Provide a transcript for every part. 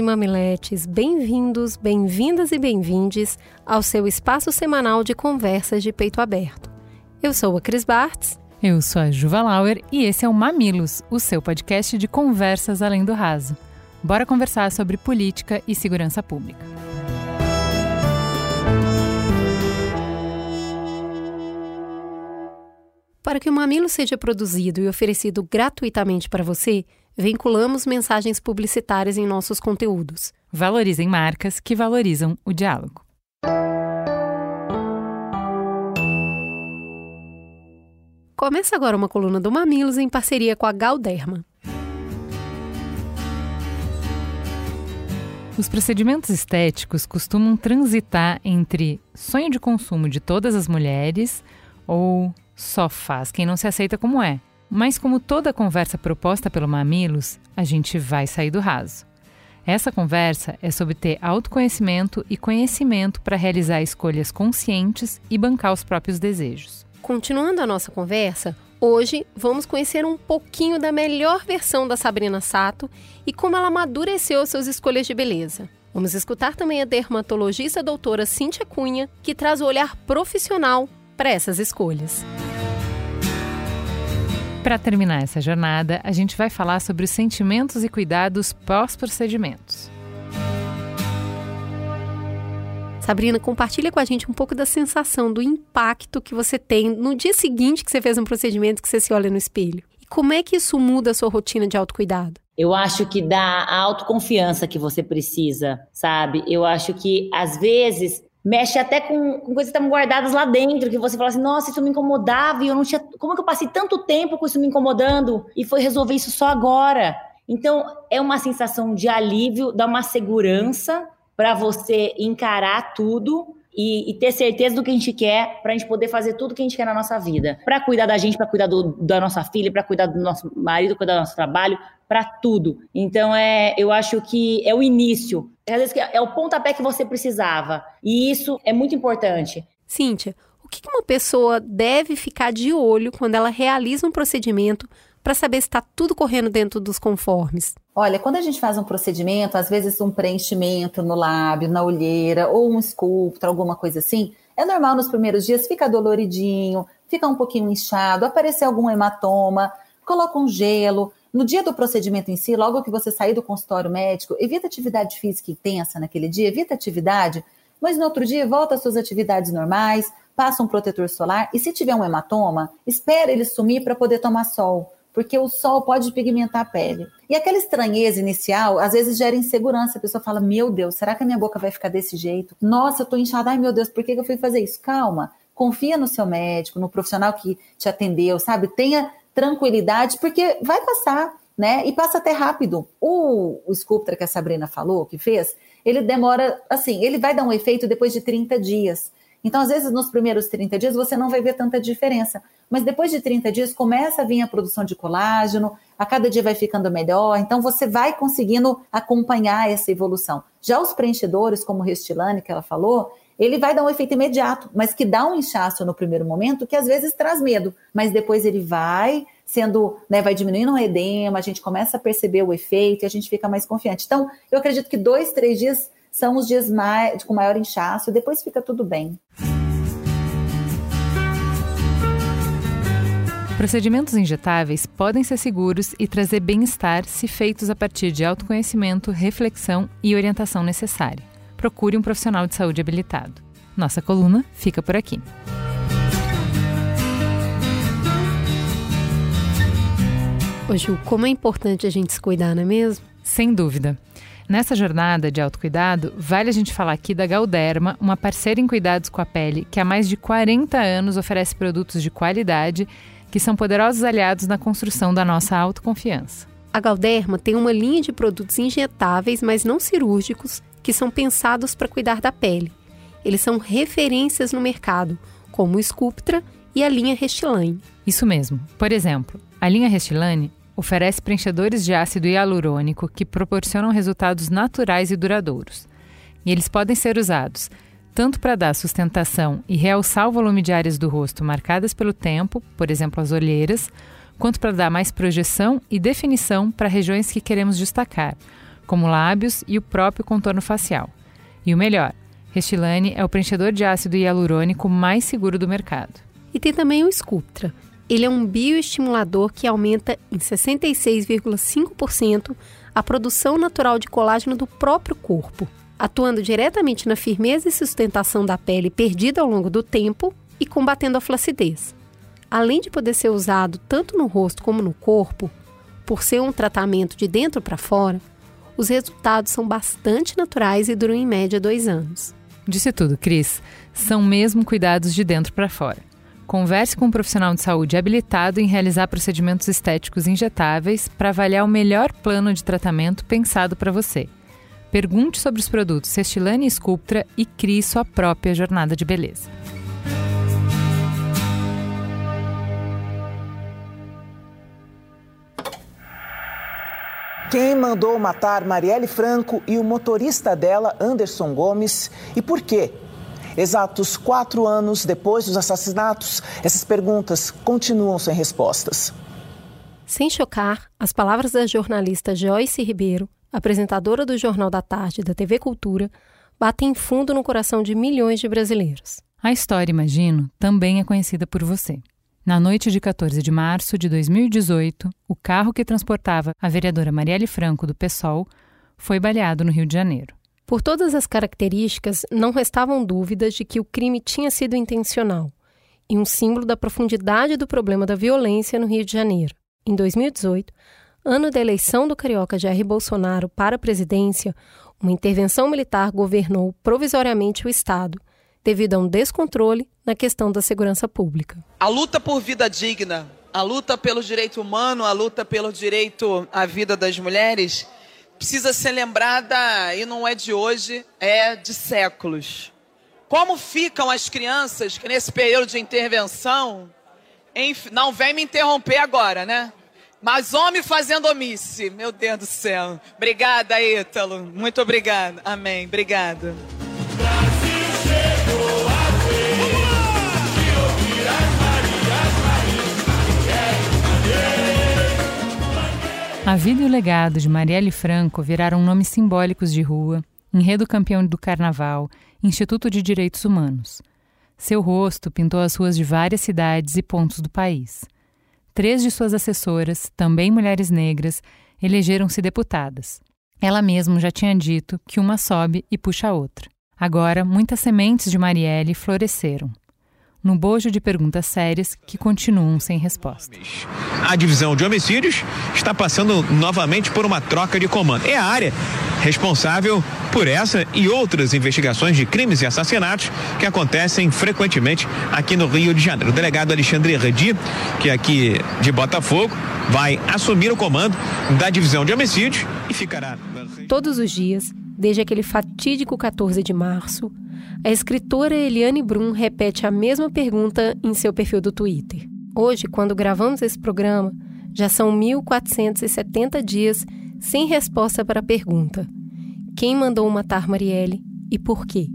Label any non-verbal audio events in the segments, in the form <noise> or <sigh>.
e mamiletes, bem-vindos, bem-vindas e bem-vindes ao seu espaço semanal de conversas de peito aberto. Eu sou a Cris Bartz. Eu sou a Juva Lauer e esse é o Mamilos, o seu podcast de conversas além do raso. Bora conversar sobre política e segurança pública. Para que o Mamilo seja produzido e oferecido gratuitamente para você, vinculamos mensagens publicitárias em nossos conteúdos. Valorizem marcas que valorizam o diálogo. Começa agora uma coluna do Mamilos em parceria com a Galderma. Os procedimentos estéticos costumam transitar entre sonho de consumo de todas as mulheres ou só faz quem não se aceita como é. Mas, como toda conversa proposta pelo Mamilos, a gente vai sair do raso. Essa conversa é sobre ter autoconhecimento e conhecimento para realizar escolhas conscientes e bancar os próprios desejos. Continuando a nossa conversa, hoje vamos conhecer um pouquinho da melhor versão da Sabrina Sato e como ela amadureceu suas escolhas de beleza. Vamos escutar também a dermatologista doutora Cíntia Cunha, que traz o olhar profissional para essas escolhas. Para terminar essa jornada, a gente vai falar sobre os sentimentos e cuidados pós-procedimentos. Sabrina, compartilha com a gente um pouco da sensação, do impacto que você tem no dia seguinte que você fez um procedimento, que você se olha no espelho. E como é que isso muda a sua rotina de autocuidado? Eu acho que dá a autoconfiança que você precisa, sabe? Eu acho que às vezes mexe até com, com coisas que estão guardadas lá dentro, que você fala assim, nossa, isso me incomodava e eu não tinha. Como é que eu passei tanto tempo com isso me incomodando e foi resolver isso só agora? Então, é uma sensação de alívio, dá uma segurança para você encarar tudo e, e, ter certeza do que a gente quer para a gente poder fazer tudo que a gente quer na nossa vida. Para cuidar da gente, para cuidar do, da nossa filha, para cuidar do nosso marido, cuidar do nosso trabalho, para tudo. Então, é, eu acho que é o início. Às vezes é o pontapé que você precisava. E isso é muito importante. Cíntia, o que uma pessoa deve ficar de olho quando ela realiza um procedimento para saber se está tudo correndo dentro dos conformes? Olha, quando a gente faz um procedimento, às vezes um preenchimento no lábio, na olheira, ou um esculto, alguma coisa assim, é normal nos primeiros dias ficar doloridinho, ficar um pouquinho inchado, aparecer algum hematoma, coloca um gelo. No dia do procedimento em si, logo que você sair do consultório médico, evita atividade física intensa naquele dia, evita atividade, mas no outro dia volta às suas atividades normais, passa um protetor solar e se tiver um hematoma, espera ele sumir para poder tomar sol porque o sol pode pigmentar a pele. E aquela estranheza inicial, às vezes gera insegurança. A pessoa fala: Meu Deus, será que a minha boca vai ficar desse jeito? Nossa, eu tô inchada. Ai, meu Deus, por que eu fui fazer isso? Calma. Confia no seu médico, no profissional que te atendeu, sabe? Tenha tranquilidade, porque vai passar, né? E passa até rápido. O, o sculptor que a Sabrina falou, que fez, ele demora, assim, ele vai dar um efeito depois de 30 dias. Então, às vezes, nos primeiros 30 dias, você não vai ver tanta diferença. Mas depois de 30 dias, começa a vir a produção de colágeno, a cada dia vai ficando melhor, então você vai conseguindo acompanhar essa evolução. Já os preenchedores, como o Restilane, que ela falou, ele vai dar um efeito imediato, mas que dá um inchaço no primeiro momento, que às vezes traz medo, mas depois ele vai sendo, né, vai diminuindo o edema, a gente começa a perceber o efeito e a gente fica mais confiante. Então, eu acredito que dois, três dias são os dias mais, com maior inchaço, depois fica tudo bem. Procedimentos injetáveis podem ser seguros e trazer bem-estar se feitos a partir de autoconhecimento, reflexão e orientação necessária. Procure um profissional de saúde habilitado. Nossa coluna fica por aqui. Ô Ju, como é importante a gente se cuidar, não é mesmo? Sem dúvida. Nessa jornada de autocuidado, vale a gente falar aqui da Galderma, uma parceira em cuidados com a pele que há mais de 40 anos oferece produtos de qualidade que são poderosos aliados na construção da nossa autoconfiança. A Galderma tem uma linha de produtos injetáveis, mas não cirúrgicos, que são pensados para cuidar da pele. eles são referências no mercado, como o Sculptra e a linha Restylane. Isso mesmo. Por exemplo, a linha Restylane oferece preenchedores de ácido hialurônico que proporcionam resultados naturais e duradouros. E eles podem ser usados tanto para dar sustentação e realçar o volume de áreas do rosto marcadas pelo tempo, por exemplo, as olheiras, quanto para dar mais projeção e definição para regiões que queremos destacar, como lábios e o próprio contorno facial. E o melhor, Restylane é o preenchedor de ácido hialurônico mais seguro do mercado. E tem também o Sculptra. Ele é um bioestimulador que aumenta em 66,5% a produção natural de colágeno do próprio corpo, atuando diretamente na firmeza e sustentação da pele perdida ao longo do tempo e combatendo a flacidez. Além de poder ser usado tanto no rosto como no corpo, por ser um tratamento de dentro para fora, os resultados são bastante naturais e duram em média dois anos. Disse tudo, Cris. São mesmo cuidados de dentro para fora. Converse com um profissional de saúde habilitado em realizar procedimentos estéticos injetáveis para avaliar o melhor plano de tratamento pensado para você. Pergunte sobre os produtos Cestilane e Sculptra e crie sua própria jornada de beleza. Quem mandou matar Marielle Franco e o motorista dela, Anderson Gomes, e por quê? Exatos quatro anos depois dos assassinatos, essas perguntas continuam sem respostas. Sem chocar, as palavras da jornalista Joyce Ribeiro, apresentadora do Jornal da Tarde da TV Cultura, batem fundo no coração de milhões de brasileiros. A história, imagino, também é conhecida por você. Na noite de 14 de março de 2018, o carro que transportava a vereadora Marielle Franco do PSOL foi baleado no Rio de Janeiro. Por todas as características, não restavam dúvidas de que o crime tinha sido intencional e um símbolo da profundidade do problema da violência no Rio de Janeiro. Em 2018, ano da eleição do carioca Jair Bolsonaro para a presidência, uma intervenção militar governou provisoriamente o Estado, devido a um descontrole na questão da segurança pública. A luta por vida digna, a luta pelo direito humano, a luta pelo direito à vida das mulheres precisa ser lembrada e não é de hoje, é de séculos. Como ficam as crianças que nesse período de intervenção, não vem me interromper agora, né? Mas homem fazendo omisse, meu Deus do céu. Obrigada, Ítalo. Muito obrigada. Amém. Obrigada. A vida e o legado de Marielle Franco viraram nomes simbólicos de rua, enredo campeão do carnaval, Instituto de Direitos Humanos. Seu rosto pintou as ruas de várias cidades e pontos do país. Três de suas assessoras, também mulheres negras, elegeram-se deputadas. Ela mesma já tinha dito que uma sobe e puxa a outra. Agora, muitas sementes de Marielle floresceram no bojo de perguntas sérias que continuam sem resposta. A divisão de homicídios está passando novamente por uma troca de comando. É a área responsável por essa e outras investigações de crimes e assassinatos que acontecem frequentemente aqui no Rio de Janeiro. O delegado Alexandre Redi, que é aqui de Botafogo, vai assumir o comando da divisão de homicídios e ficará. Todos os dias, desde aquele fatídico 14 de março, a escritora Eliane Brum repete a mesma pergunta em seu perfil do Twitter. Hoje, quando gravamos esse programa, já são 1470 dias sem resposta para a pergunta: quem mandou matar Marielle e por quê?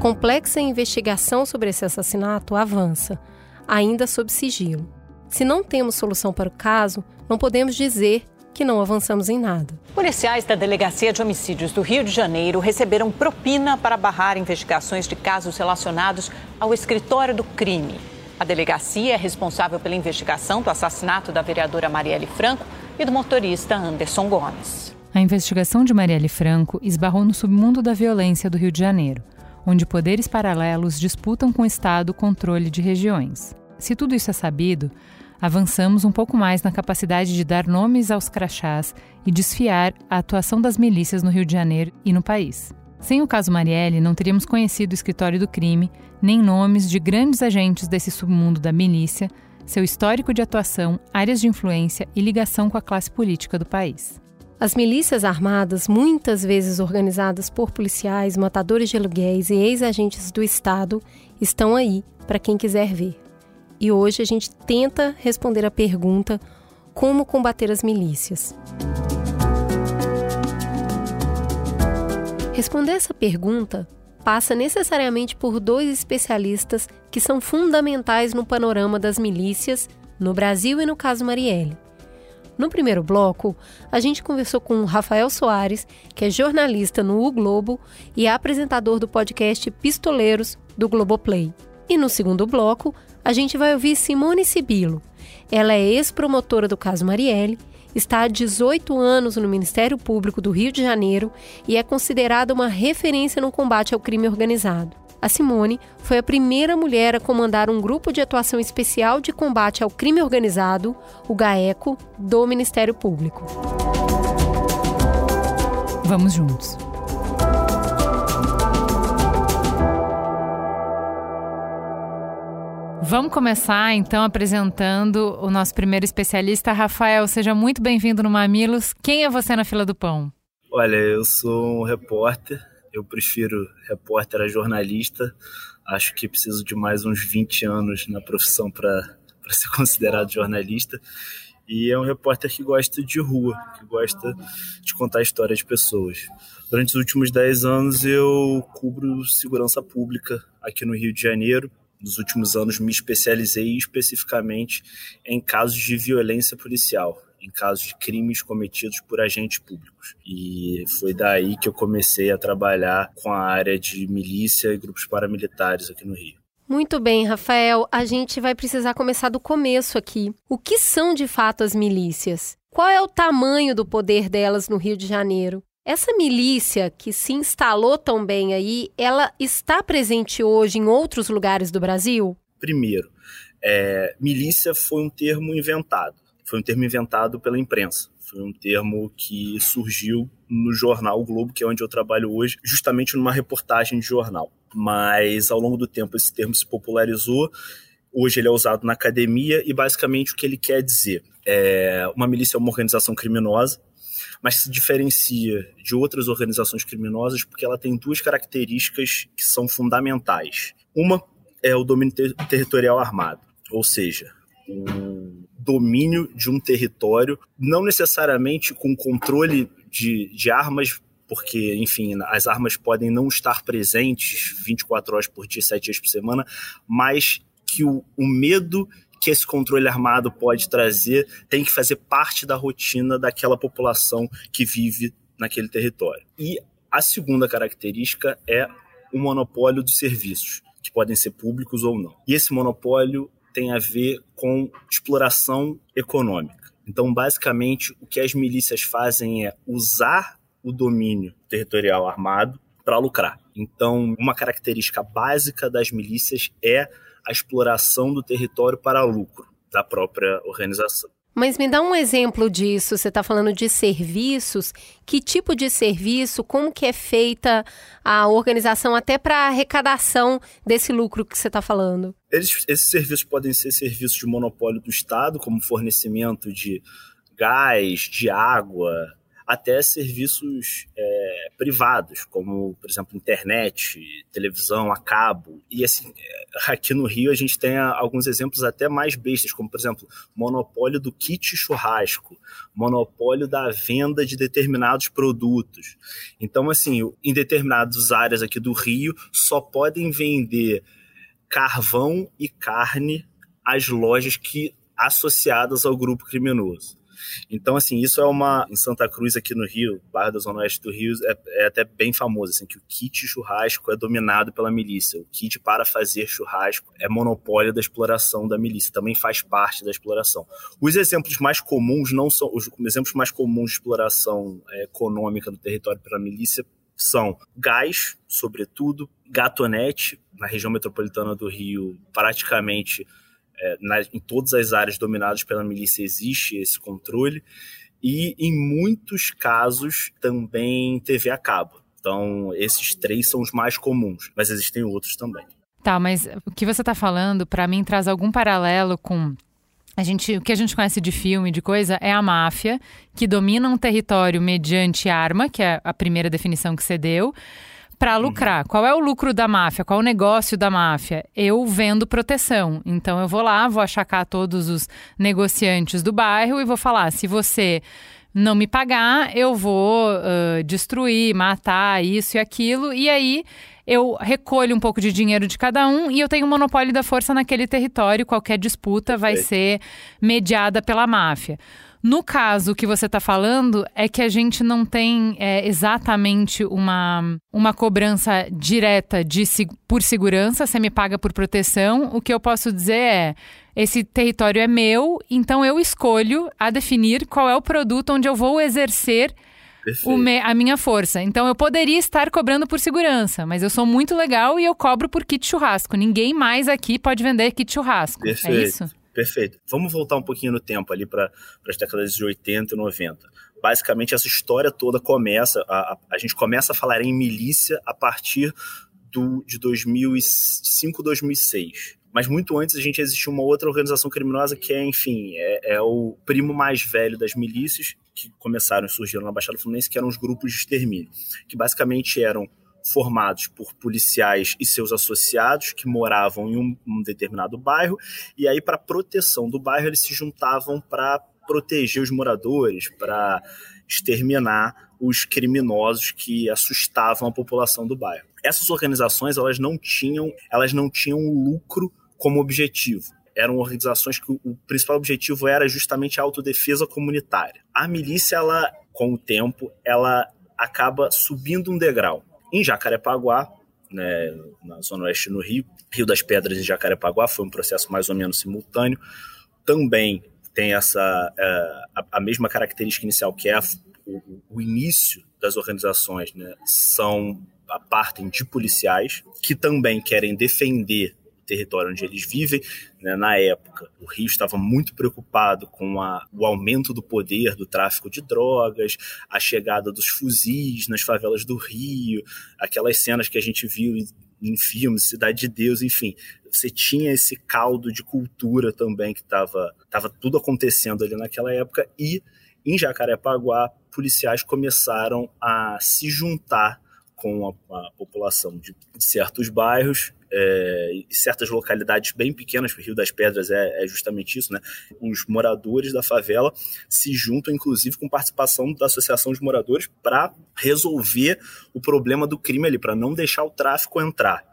Complexa investigação sobre esse assassinato avança, ainda sob sigilo. Se não temos solução para o caso, não podemos dizer que não avançamos em nada. Policiais da Delegacia de Homicídios do Rio de Janeiro receberam propina para barrar investigações de casos relacionados ao escritório do crime. A delegacia é responsável pela investigação do assassinato da vereadora Marielle Franco e do motorista Anderson Gomes. A investigação de Marielle Franco esbarrou no submundo da violência do Rio de Janeiro onde poderes paralelos disputam com o Estado o controle de regiões. Se tudo isso é sabido, avançamos um pouco mais na capacidade de dar nomes aos crachás e desfiar a atuação das milícias no Rio de Janeiro e no país. Sem o caso Marielle, não teríamos conhecido o escritório do crime, nem nomes de grandes agentes desse submundo da milícia, seu histórico de atuação, áreas de influência e ligação com a classe política do país. As milícias armadas, muitas vezes organizadas por policiais, matadores de aluguéis e ex-agentes do Estado, estão aí para quem quiser ver. E hoje a gente tenta responder a pergunta: como combater as milícias? Responder essa pergunta passa necessariamente por dois especialistas que são fundamentais no panorama das milícias no Brasil e no caso Marielle. No primeiro bloco, a gente conversou com Rafael Soares, que é jornalista no U Globo e apresentador do podcast Pistoleiros do Globoplay. E no segundo bloco, a gente vai ouvir Simone Sibilo. Ela é ex-promotora do caso Marielle, está há 18 anos no Ministério Público do Rio de Janeiro e é considerada uma referência no combate ao crime organizado. A Simone foi a primeira mulher a comandar um grupo de atuação especial de combate ao crime organizado, o GAECO, do Ministério Público. Vamos juntos. Vamos começar então apresentando o nosso primeiro especialista, Rafael. Seja muito bem-vindo no Mamilos. Quem é você na fila do pão? Olha, eu sou um repórter. Eu prefiro repórter a jornalista. Acho que preciso de mais uns 20 anos na profissão para ser <laughs> considerado jornalista. E é um repórter que gosta de rua, que gosta de contar a história de pessoas. Durante os últimos 10 anos eu cubro segurança pública aqui no Rio de Janeiro nos últimos anos me especializei especificamente em casos de violência policial, em casos de crimes cometidos por agentes públicos. E foi daí que eu comecei a trabalhar com a área de milícia e grupos paramilitares aqui no Rio. Muito bem, Rafael. A gente vai precisar começar do começo aqui. O que são de fato as milícias? Qual é o tamanho do poder delas no Rio de Janeiro? Essa milícia que se instalou tão bem aí, ela está presente hoje em outros lugares do Brasil? Primeiro, é, milícia foi um termo inventado. Foi um termo inventado pela imprensa. Foi um termo que surgiu no jornal o Globo, que é onde eu trabalho hoje, justamente numa reportagem de jornal. Mas ao longo do tempo esse termo se popularizou. Hoje ele é usado na academia e basicamente o que ele quer dizer é uma milícia é uma organização criminosa mas se diferencia de outras organizações criminosas porque ela tem duas características que são fundamentais. Uma é o domínio ter territorial armado, ou seja, o domínio de um território, não necessariamente com controle de, de armas porque, enfim, as armas podem não estar presentes 24 horas por dia, 7 dias por semana, mas que o, o medo que esse controle armado pode trazer tem que fazer parte da rotina daquela população que vive naquele território. E a segunda característica é o monopólio dos serviços, que podem ser públicos ou não. E esse monopólio tem a ver com exploração econômica. Então, basicamente, o que as milícias fazem é usar o domínio territorial armado para lucrar. Então, uma característica básica das milícias é a exploração do território para lucro da própria organização. Mas me dá um exemplo disso. Você está falando de serviços. Que tipo de serviço? Como que é feita a organização até para arrecadação desse lucro que você está falando? Eles, esses serviços podem ser serviços de monopólio do Estado, como fornecimento de gás, de água, até serviços é, privados, como, por exemplo, internet, televisão a cabo. E assim, é, aqui no Rio a gente tem alguns exemplos até mais bestas, como, por exemplo, monopólio do kit churrasco, monopólio da venda de determinados produtos. Então, assim, em determinadas áreas aqui do Rio, só podem vender carvão e carne às lojas que associadas ao grupo criminoso. Então, assim, isso é uma. Em Santa Cruz, aqui no Rio, Barra da Zona Oeste do Rio, é, é até bem famoso, assim, que o kit churrasco é dominado pela milícia. O kit para fazer churrasco é monopólio da exploração da milícia, também faz parte da exploração. Os exemplos mais comuns não são. Os exemplos mais comuns de exploração é, econômica do território pela milícia são gás, sobretudo, gatonete, na região metropolitana do Rio, praticamente é, na, em todas as áreas dominadas pela milícia existe esse controle e em muitos casos também TV a cabo. Então, esses três são os mais comuns, mas existem outros também. Tá, mas o que você está falando, para mim, traz algum paralelo com a gente, o que a gente conhece de filme, de coisa, é a máfia, que domina um território mediante arma, que é a primeira definição que você deu, para lucrar. Uhum. Qual é o lucro da máfia? Qual é o negócio da máfia? Eu vendo proteção. Então eu vou lá, vou achacar todos os negociantes do bairro e vou falar: se você não me pagar, eu vou uh, destruir, matar isso e aquilo. E aí eu recolho um pouco de dinheiro de cada um e eu tenho o monopólio da força naquele território. Qualquer disputa vai ser mediada pela máfia. No caso que você está falando, é que a gente não tem é, exatamente uma, uma cobrança direta de, por segurança, você me paga por proteção. O que eu posso dizer é: esse território é meu, então eu escolho a definir qual é o produto onde eu vou exercer me, a minha força. Então eu poderia estar cobrando por segurança, mas eu sou muito legal e eu cobro por kit churrasco. Ninguém mais aqui pode vender kit churrasco. É Perfeito. É isso? Perfeito. Vamos voltar um pouquinho no tempo ali para as décadas de 80 e 90. Basicamente, essa história toda começa, a, a, a gente começa a falar em milícia a partir do, de 2005, 2006. Mas muito antes a gente existia uma outra organização criminosa que é, enfim, é, é, o primo mais velho das milícias que começaram e surgiram na Baixada Fluminense, que eram os grupos de extermínio, que basicamente eram formados por policiais e seus associados que moravam em um, um determinado bairro, e aí, para proteção do bairro, eles se juntavam para proteger os moradores, para exterminar os criminosos que assustavam a população do bairro. Essas organizações elas não tinham, elas não tinham lucro como objetivo. Eram organizações que o principal objetivo era justamente a autodefesa comunitária. A milícia, ela, com o tempo, ela acaba subindo um degrau em Jacarepaguá, né, na zona oeste no Rio, Rio das Pedras e Jacarepaguá, foi um processo mais ou menos simultâneo. Também tem essa é, a, a, mesma característica inicial que é a, o, o, início das organizações, né, são a partem de policiais que também querem defender território onde eles vivem. Né? Na época, o Rio estava muito preocupado com a, o aumento do poder do tráfico de drogas, a chegada dos fuzis nas favelas do Rio, aquelas cenas que a gente viu em, em filmes, Cidade de Deus, enfim. Você tinha esse caldo de cultura também que estava tava tudo acontecendo ali naquela época e em Jacarepaguá, policiais começaram a se juntar com a, a população de, certos bairros é, certas localidades bem pequenas, o Rio das Pedras é, é, justamente isso, né? Os moradores da favela se juntam, inclusive, com participação da Associação de Moradores para resolver o problema do crime ali, para não deixar o tráfico entrar.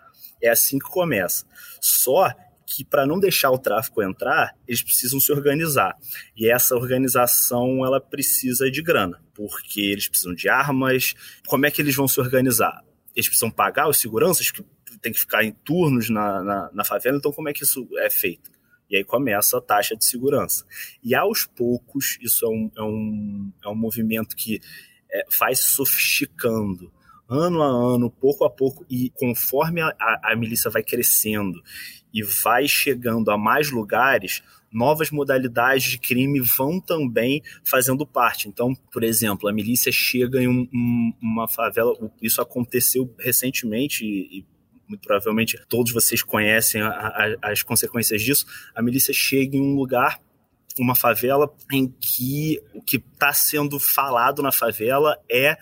É assim que começa. Só que para não deixar o tráfico entrar, eles precisam se organizar. E essa organização ela precisa de grana, porque eles precisam de armas. Como é que eles vão se organizar? Eles precisam pagar os seguranças que tem que ficar em turnos na, na, na favela, então como é que isso é feito? E aí começa a taxa de segurança. E aos poucos, isso é um, é um, é um movimento que é, faz sofisticando ano a ano, pouco a pouco, e conforme a, a, a milícia vai crescendo e vai chegando a mais lugares, novas modalidades de crime vão também fazendo parte. Então, por exemplo, a milícia chega em um, um, uma favela, isso aconteceu recentemente e muito provavelmente todos vocês conhecem a, a, as consequências disso, a milícia chega em um lugar uma favela em que o que está sendo falado na favela é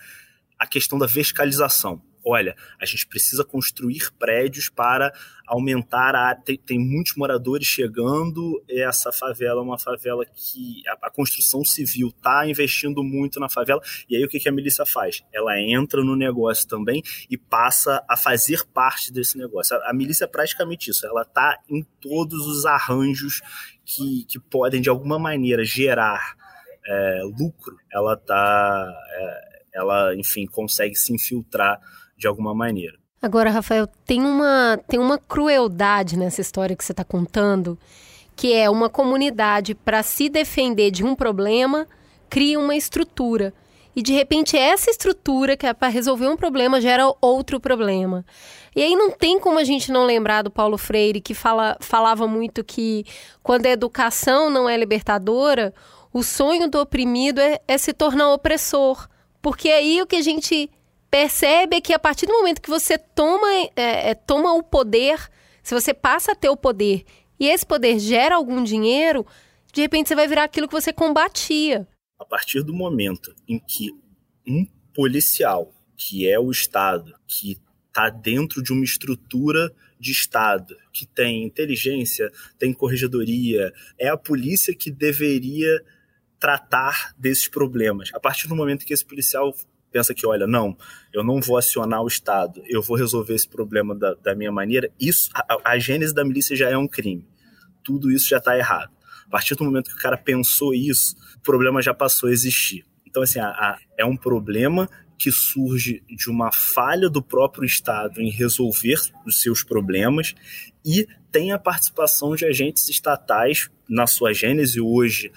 a questão da verticalização olha, a gente precisa construir prédios para aumentar a. Tem, tem muitos moradores chegando, essa favela é uma favela que a, a construção civil está investindo muito na favela, e aí o que, que a milícia faz? Ela entra no negócio também e passa a fazer parte desse negócio. A, a milícia é praticamente isso, ela está em todos os arranjos que, que podem, de alguma maneira, gerar é, lucro, ela tá. É, ela, enfim, consegue se infiltrar de alguma maneira. Agora, Rafael, tem uma, tem uma crueldade nessa história que você está contando, que é uma comunidade, para se defender de um problema, cria uma estrutura. E de repente, essa estrutura, que é para resolver um problema, gera outro problema. E aí não tem como a gente não lembrar do Paulo Freire, que fala, falava muito que quando a educação não é libertadora, o sonho do oprimido é, é se tornar opressor. Porque aí o que a gente percebe que a partir do momento que você toma, é, é, toma o poder, se você passa a ter o poder e esse poder gera algum dinheiro, de repente você vai virar aquilo que você combatia. A partir do momento em que um policial, que é o Estado, que está dentro de uma estrutura de Estado, que tem inteligência, tem corregedoria, é a polícia que deveria tratar desses problemas. A partir do momento que esse policial pensa que, olha, não, eu não vou acionar o Estado, eu vou resolver esse problema da, da minha maneira, isso, a, a gênese da milícia já é um crime. Tudo isso já está errado. A partir do momento que o cara pensou isso, o problema já passou a existir. Então, assim, a, a, é um problema que surge de uma falha do próprio Estado em resolver os seus problemas e tem a participação de agentes estatais na sua gênese hoje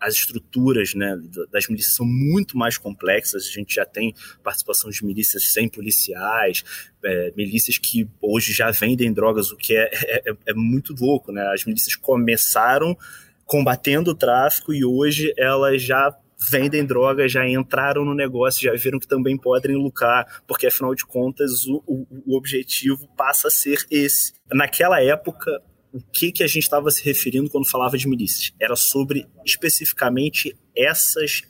as estruturas né, das milícias são muito mais complexas. A gente já tem participação de milícias sem policiais, é, milícias que hoje já vendem drogas, o que é, é, é, muito louco. Né? As milícias começaram combatendo o tráfico e hoje elas já vendem drogas, já entraram no negócio, já viram que também podem lucrar, porque afinal de contas o, o, o objetivo passa a ser esse. Naquela época, o que, que a gente estava se referindo quando falava de milícias. Era sobre especificamente essas,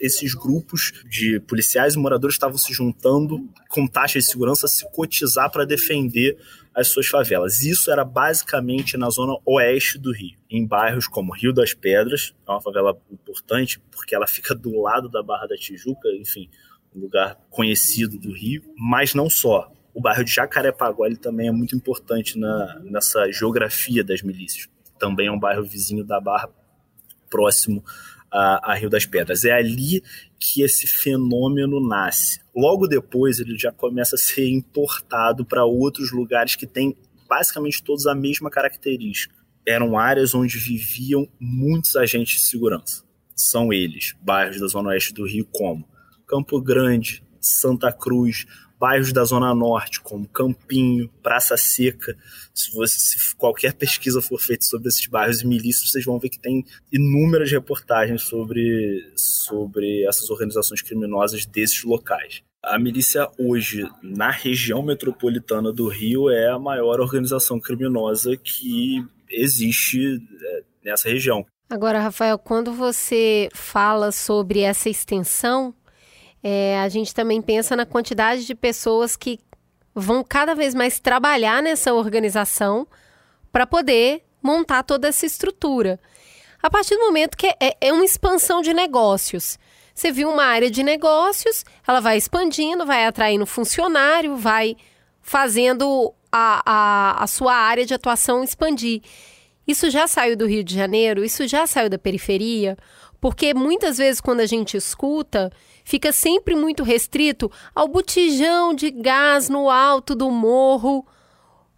esses grupos de policiais e moradores estavam se juntando com taxas de segurança se cotizar para defender as suas favelas. Isso era basicamente na zona oeste do Rio, em bairros como Rio das Pedras, é uma favela importante porque ela fica do lado da Barra da Tijuca, enfim, um lugar conhecido do Rio, mas não só o bairro de Jacarepaguá ele também é muito importante na, nessa geografia das milícias. Também é um bairro vizinho da Barra, próximo a, a, Rio das Pedras. É ali que esse fenômeno nasce. Logo depois, ele já começa a ser importado para outros lugares que têm basicamente todos a mesma característica. Eram áreas onde viviam muitos agentes de segurança. São eles, bairros da Zona Oeste do Rio, como Campo Grande, Santa Cruz, bairros da Zona Norte, como Campinho, Praça Seca. Se, você, se qualquer pesquisa for feita sobre esses bairros e milícias, vocês vão ver que tem inúmeras reportagens sobre, sobre essas organizações criminosas desses locais. A milícia hoje, na região metropolitana do Rio, é a maior organização criminosa que existe é, nessa região. Agora, Rafael, quando você fala sobre essa extensão, é, a gente também pensa na quantidade de pessoas que vão cada vez mais trabalhar nessa organização para poder montar toda essa estrutura. A partir do momento que é, é uma expansão de negócios. Você viu uma área de negócios, ela vai expandindo, vai atraindo funcionário, vai fazendo a, a, a sua área de atuação expandir. Isso já saiu do Rio de Janeiro, isso já saiu da periferia, porque muitas vezes quando a gente escuta, fica sempre muito restrito ao botijão de gás no alto do morro.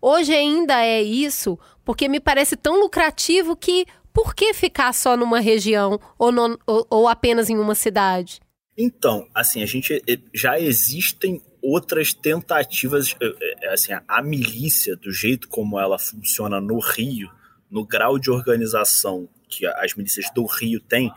Hoje ainda é isso, porque me parece tão lucrativo que por que ficar só numa região ou, ou, ou apenas em uma cidade? Então, assim, a gente eh, já existem outras tentativas, eh, eh, assim, a milícia, do jeito como ela funciona no Rio, no grau de organização que as milícias do Rio têm,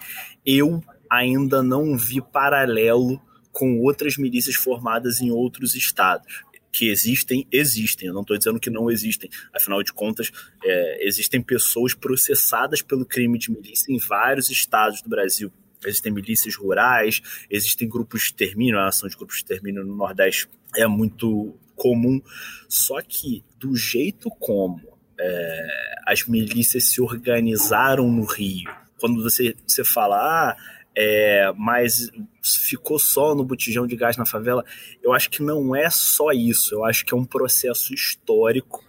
eu ainda não vi paralelo com outras milícias formadas em outros estados. Que existem, existem. Eu não estou dizendo que não existem. Afinal de contas, é, existem pessoas processadas pelo crime de milícia em vários estados do Brasil. Existem milícias rurais, existem grupos de extermínio, a ação de grupos de extermínio no Nordeste é muito comum. Só que, do jeito como é, as milícias se organizaram no Rio, quando você, você fala, ah, é, mas ficou só no botijão de gás na favela. Eu acho que não é só isso, eu acho que é um processo histórico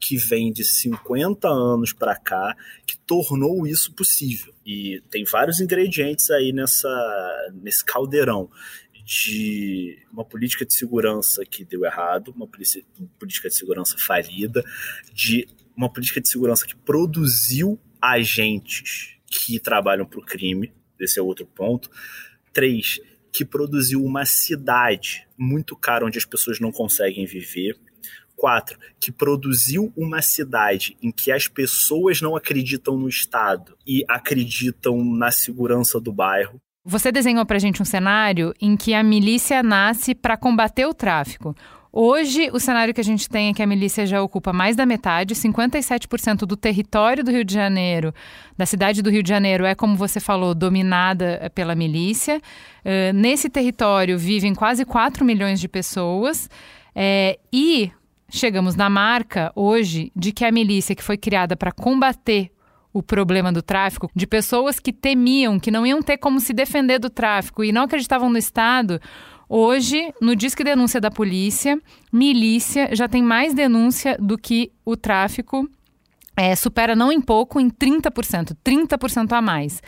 que vem de 50 anos para cá que tornou isso possível. E tem vários ingredientes aí nessa, nesse caldeirão de uma política de segurança que deu errado, uma política de segurança falida, de uma política de segurança que produziu agentes que trabalham para o crime, esse é outro ponto. Três, que produziu uma cidade muito cara onde as pessoas não conseguem viver. Quatro, que produziu uma cidade em que as pessoas não acreditam no Estado e acreditam na segurança do bairro. Você desenhou para gente um cenário em que a milícia nasce para combater o tráfico. Hoje, o cenário que a gente tem é que a milícia já ocupa mais da metade, 57% do território do Rio de Janeiro, da cidade do Rio de Janeiro, é, como você falou, dominada eh, pela milícia. Uh, nesse território vivem quase 4 milhões de pessoas. É, e chegamos na marca hoje de que a milícia que foi criada para combater o problema do tráfico, de pessoas que temiam que não iam ter como se defender do tráfico e não acreditavam no Estado. Hoje, no Disque Denúncia da Polícia, milícia já tem mais denúncia do que o tráfico. É, supera não em pouco, em 30%, 30% a mais.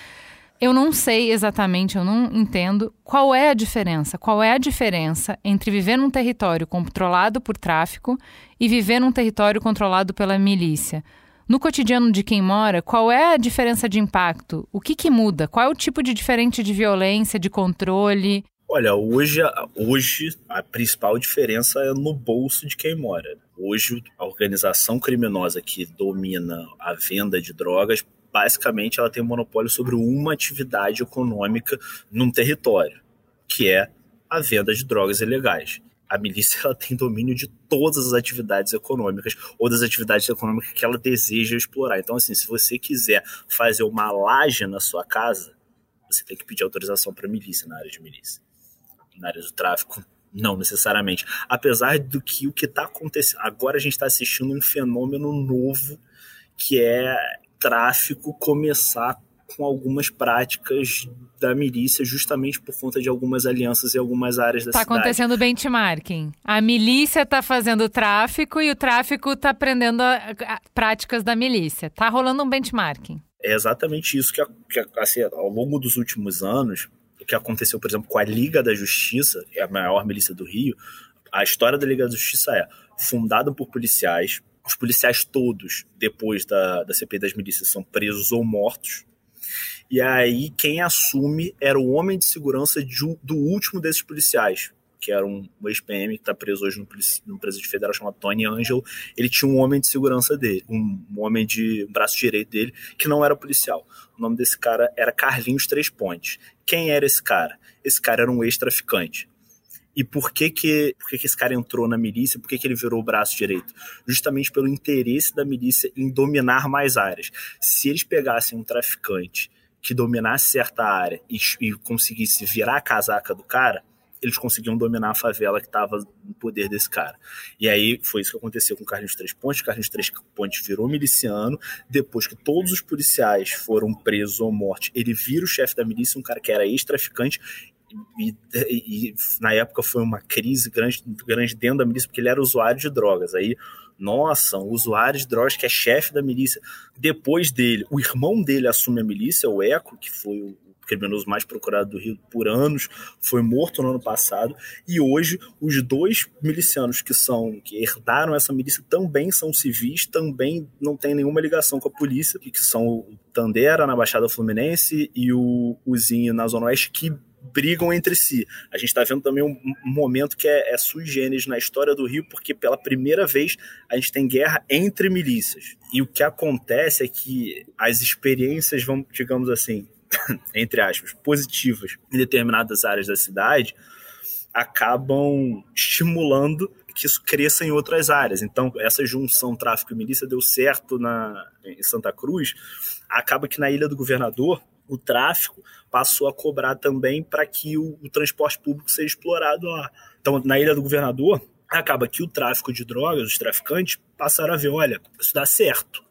Eu não sei exatamente, eu não entendo qual é a diferença. Qual é a diferença entre viver num território controlado por tráfico e viver num território controlado pela milícia? No cotidiano de quem mora, qual é a diferença de impacto? O que, que muda? Qual é o tipo de diferente de violência, de controle? Olha, hoje, hoje a principal diferença é no bolso de quem mora. Hoje, a organização criminosa que domina a venda de drogas, basicamente ela tem monopólio sobre uma atividade econômica num território, que é a venda de drogas ilegais a milícia <laughs> ela tem domínio de todas as atividades econômicas ou das atividades econômicas que ela deseja explorar. Então, assim, se você quiser fazer uma laje na sua casa, você tem que pedir autorização para a milícia na área de milícia. Na área do tráfico, não necessariamente. Apesar do que o que está acontecendo. Agora a gente está assistindo um fenômeno novo que é tráfico começar com algumas práticas da milícia, justamente por conta de algumas alianças em algumas áreas da tá cidade. Está acontecendo benchmarking. A milícia está fazendo tráfico e o tráfico está aprendendo a, a, práticas da milícia. Está rolando um benchmarking. É exatamente isso que, que assim, ao longo dos últimos anos, o que aconteceu, por exemplo, com a Liga da Justiça, que é a maior milícia do Rio, a história da Liga da Justiça é fundada por policiais, os policiais todos, depois da, da CPI das milícias, são presos ou mortos, e aí quem assume era o homem de segurança de, do último desses policiais, que era um, ex-PM que está preso hoje no, no presídio federal chamado Tony Angelo. Ele tinha um homem de segurança dele, um, um homem de um braço direito dele, que não era policial. O nome desse cara era Carlinhos Três Pontes. Quem era esse cara? Esse cara era um ex-traficante. E por que que, por que que esse cara entrou na milícia? Por que que ele virou o braço direito? Justamente pelo interesse da milícia em dominar mais áreas. Se eles pegassem um traficante que dominasse certa área e, e conseguisse virar a casaca do cara, eles conseguiam dominar a favela que estava no poder desse cara. E aí foi isso que aconteceu com o Carlinhos Três Pontes. Carlinhos Três Pontes virou miliciano. Depois que todos os policiais foram presos ou mortos, ele vira o chefe da milícia, um cara que era ex-traficante. E, e, e, na época foi uma crise grande, grande dentro da milícia, porque ele era usuário de drogas. Aí nossa, um usuário de drogas que é chefe da milícia. Depois dele, o irmão dele assume a milícia, o Eco, que foi o criminoso mais procurado do Rio por anos, foi morto no ano passado, e hoje os dois milicianos que são que herdaram essa milícia também são civis, também não tem nenhuma ligação com a polícia, que são o Tandera na Baixada Fluminense e o Uzinho na Zona Oeste, que brigam entre si. A gente está vendo também um, momento que é, é sui generis na história do Rio, porque pela primeira vez a gente tem guerra entre milícias. E o que acontece é que as experiências vão, digamos assim, <coughs> entre aspas, positivas em determinadas áreas da cidade acabam estimulando que isso cresça em outras áreas. Então, essa junção tráfico e milícia deu certo na, em Santa Cruz. Acaba que na Ilha do Governador, o tráfico passou a cobrar também para que o, o, transporte público seja explorado lá. Então, na Ilha do Governador, acaba que o tráfico de drogas, os traficantes, passaram a ver: olha, isso dá certo,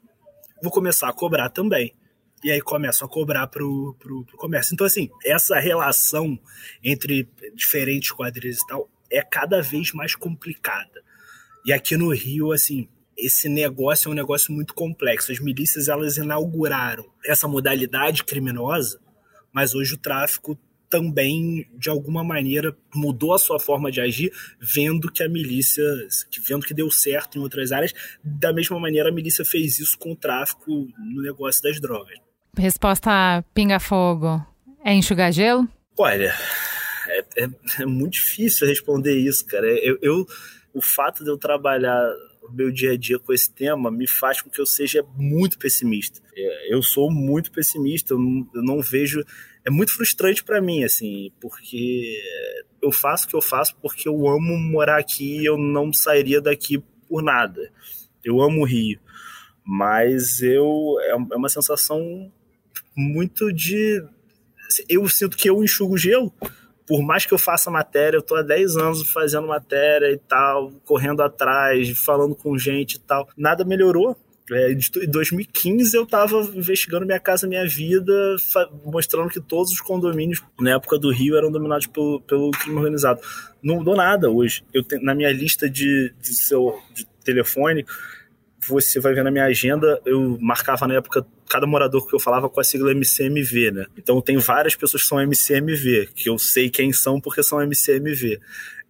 vou começar a cobrar também. E aí começam a cobrar para o comércio. Então, assim, essa relação entre diferentes quadrilhas e tal é cada vez mais complicada. E aqui no Rio, assim, esse negócio é um negócio muito complexo. As milícias elas inauguraram essa modalidade criminosa, mas hoje o tráfico também de alguma maneira mudou a sua forma de agir, vendo que a milícia, vendo que deu certo em outras áreas, da mesma maneira a milícia fez isso com o tráfico no negócio das drogas. Resposta pinga-fogo. É enxugar gelo? Olha, é, é, é, muito difícil responder isso, cara. Eu, eu, o fato de eu trabalhar o meu dia a dia com esse tema me faz com que eu seja muito pessimista. É, eu sou muito pessimista, eu não, eu não vejo. É muito frustrante para mim, assim, porque eu faço o que eu faço porque eu amo morar aqui e eu não sairia daqui por nada. Eu amo o Rio, mas eu é, é uma sensação muito de eu sinto que eu enxugo gelo por mais que eu faça matéria, eu tô há 10 anos fazendo matéria e tal, correndo atrás, falando com gente e tal. Nada melhorou. É, em 2015 eu estava investigando Minha Casa Minha Vida, mostrando que todos os condomínios na época do Rio eram dominados pelo, pelo crime organizado. Não mudou nada hoje. Eu na minha lista de, de, seu, de telefone, você vai ver na minha agenda, eu marcava na época cada morador que eu falava com a sigla MCMV, né? Então tem várias pessoas que são MCMV, que eu sei quem são porque são MCMV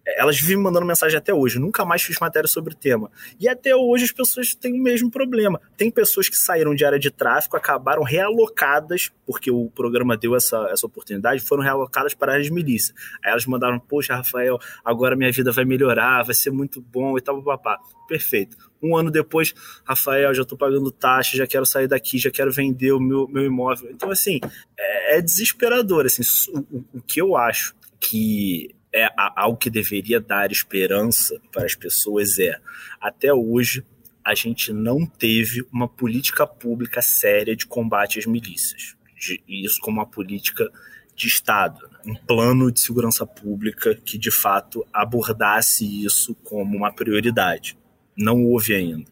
elas vivem mandando mensagem até hoje. Nunca mais fiz matéria sobre o tema. E até hoje as pessoas têm o mesmo problema. Tem pessoas que saíram de área de tráfico, acabaram realocadas, porque o programa deu essa, essa oportunidade, foram realocadas para áreas de milícia. Aí elas mandaram, poxa, Rafael, agora minha vida vai melhorar, vai ser muito bom e tal, papá. Perfeito. Um ano depois, Rafael, já estou pagando taxa, já quero sair daqui, já quero vender o meu, meu imóvel. Então, assim, é, é desesperador. Assim, o, o que eu acho que é algo que deveria dar esperança para as pessoas é até hoje a gente não teve uma política pública séria de combate às milícias. De, isso como uma política de Estado, né? um plano de segurança pública que de fato abordasse isso como uma prioridade. Não houve ainda.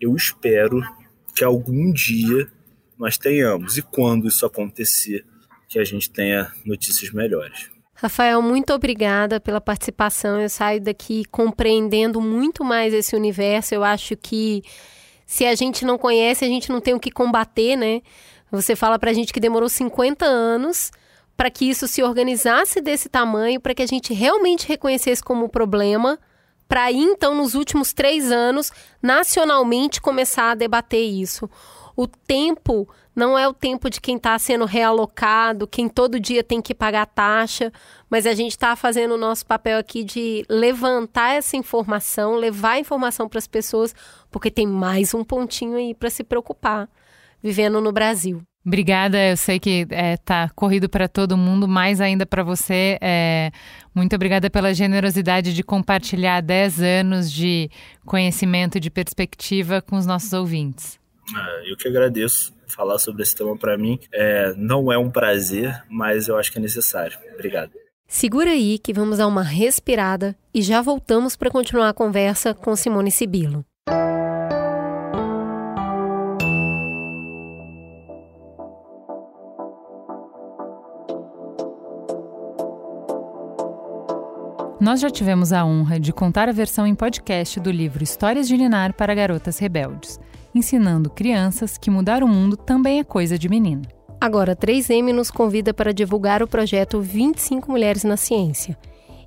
Eu espero que algum dia nós tenhamos, e quando isso acontecer, que a gente tenha notícias melhores. Rafael, muito obrigada pela participação. Eu saio daqui compreendendo muito mais esse universo. Eu acho que se a gente não conhece, a gente não tem o que combater, né? Você fala pra gente que demorou 50 anos para que isso se organizasse desse tamanho, para que a gente realmente reconhecesse como problema, para aí então, nos últimos três anos, nacionalmente começar a debater isso. O tempo não é o tempo de quem está sendo realocado, quem todo dia tem que pagar taxa, mas a gente está fazendo o nosso papel aqui de levantar essa informação, levar a informação para as pessoas, porque tem mais um pontinho aí para se preocupar vivendo no Brasil. Obrigada, eu sei que é, tá corrido para todo mundo, mais ainda para você. É, muito obrigada pela generosidade de compartilhar 10 anos de conhecimento, de perspectiva com os nossos ouvintes. É, eu que agradeço falar sobre esse tema para mim. É, não é um prazer, mas eu acho que é necessário. Obrigado. Segura aí que vamos dar uma respirada e já voltamos para continuar a conversa com Simone Sibilo. Nós já tivemos a honra de contar a versão em podcast do livro Histórias de Linar para Garotas Rebeldes ensinando crianças que mudar o mundo também é coisa de menina. Agora, 3M nos convida para divulgar o projeto 25 Mulheres na Ciência.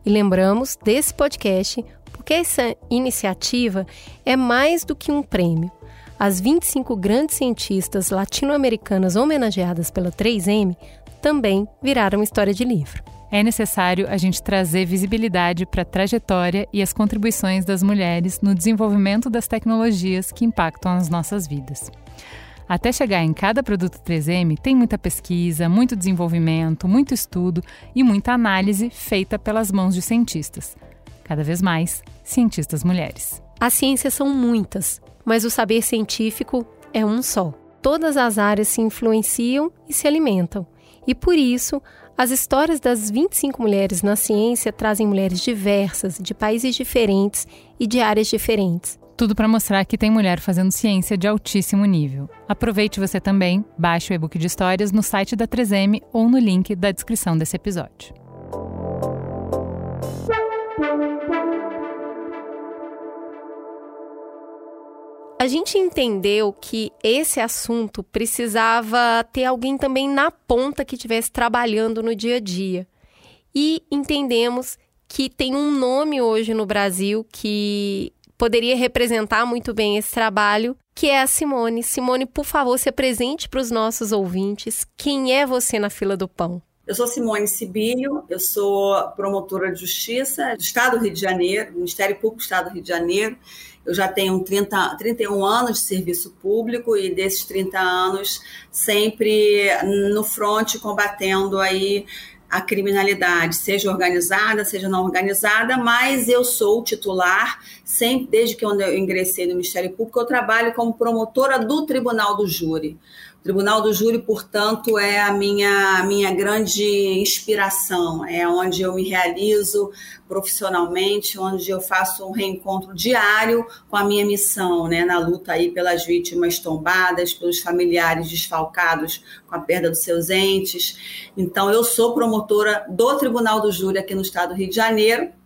E lembramos desse podcast porque essa iniciativa é mais do que um prêmio. As 25 grandes cientistas latino-americanas homenageadas pela 3M também viraram história de livro é necessário a gente trazer visibilidade para a trajetória e as contribuições das mulheres no desenvolvimento das tecnologias que impactam as nossas vidas. Até chegar em cada produto 3M, tem muita pesquisa, muito desenvolvimento, muito estudo e muita análise feita pelas mãos de cientistas. Cada vez mais, cientistas mulheres. As ciências são muitas, mas o saber científico é um só. Todas as áreas se influenciam e se alimentam. E por isso, as histórias das 25 mulheres na ciência trazem mulheres diversas, de países diferentes e de áreas diferentes. Tudo para mostrar que tem mulher fazendo ciência de altíssimo nível. Aproveite você também, baixe o e-book de histórias no site da 3M ou no link da descrição desse episódio. A gente entendeu que esse assunto precisava ter alguém também na ponta que estivesse trabalhando no dia a dia. E entendemos que tem um nome hoje no Brasil que poderia representar muito bem esse trabalho, que é a Simone. Simone, por favor, se apresente para os nossos ouvintes. Quem é você na fila do pão? Eu sou Simone Sibilho, eu sou promotora de justiça do Estado do Rio de Janeiro, Ministério Público do Estado do Rio de Janeiro, Eu já tenho 30, 31 anos de serviço público e desses 30 anos sempre no fronte combatendo aí a criminalidade, seja organizada, seja não organizada, mas eu sou titular, sempre desde que eu ingressei no Ministério Público, eu trabalho como promotora do Tribunal do Júri. Tribunal do Júri, portanto, é a minha, minha grande inspiração, é onde eu me realizo profissionalmente, onde eu faço um reencontro diário com a minha missão, né, na luta aí pelas vítimas tombadas, pelos familiares desfalcados com a perda dos seus entes. Então, eu sou promotora do Tribunal do Júri aqui no estado do Rio de Janeiro,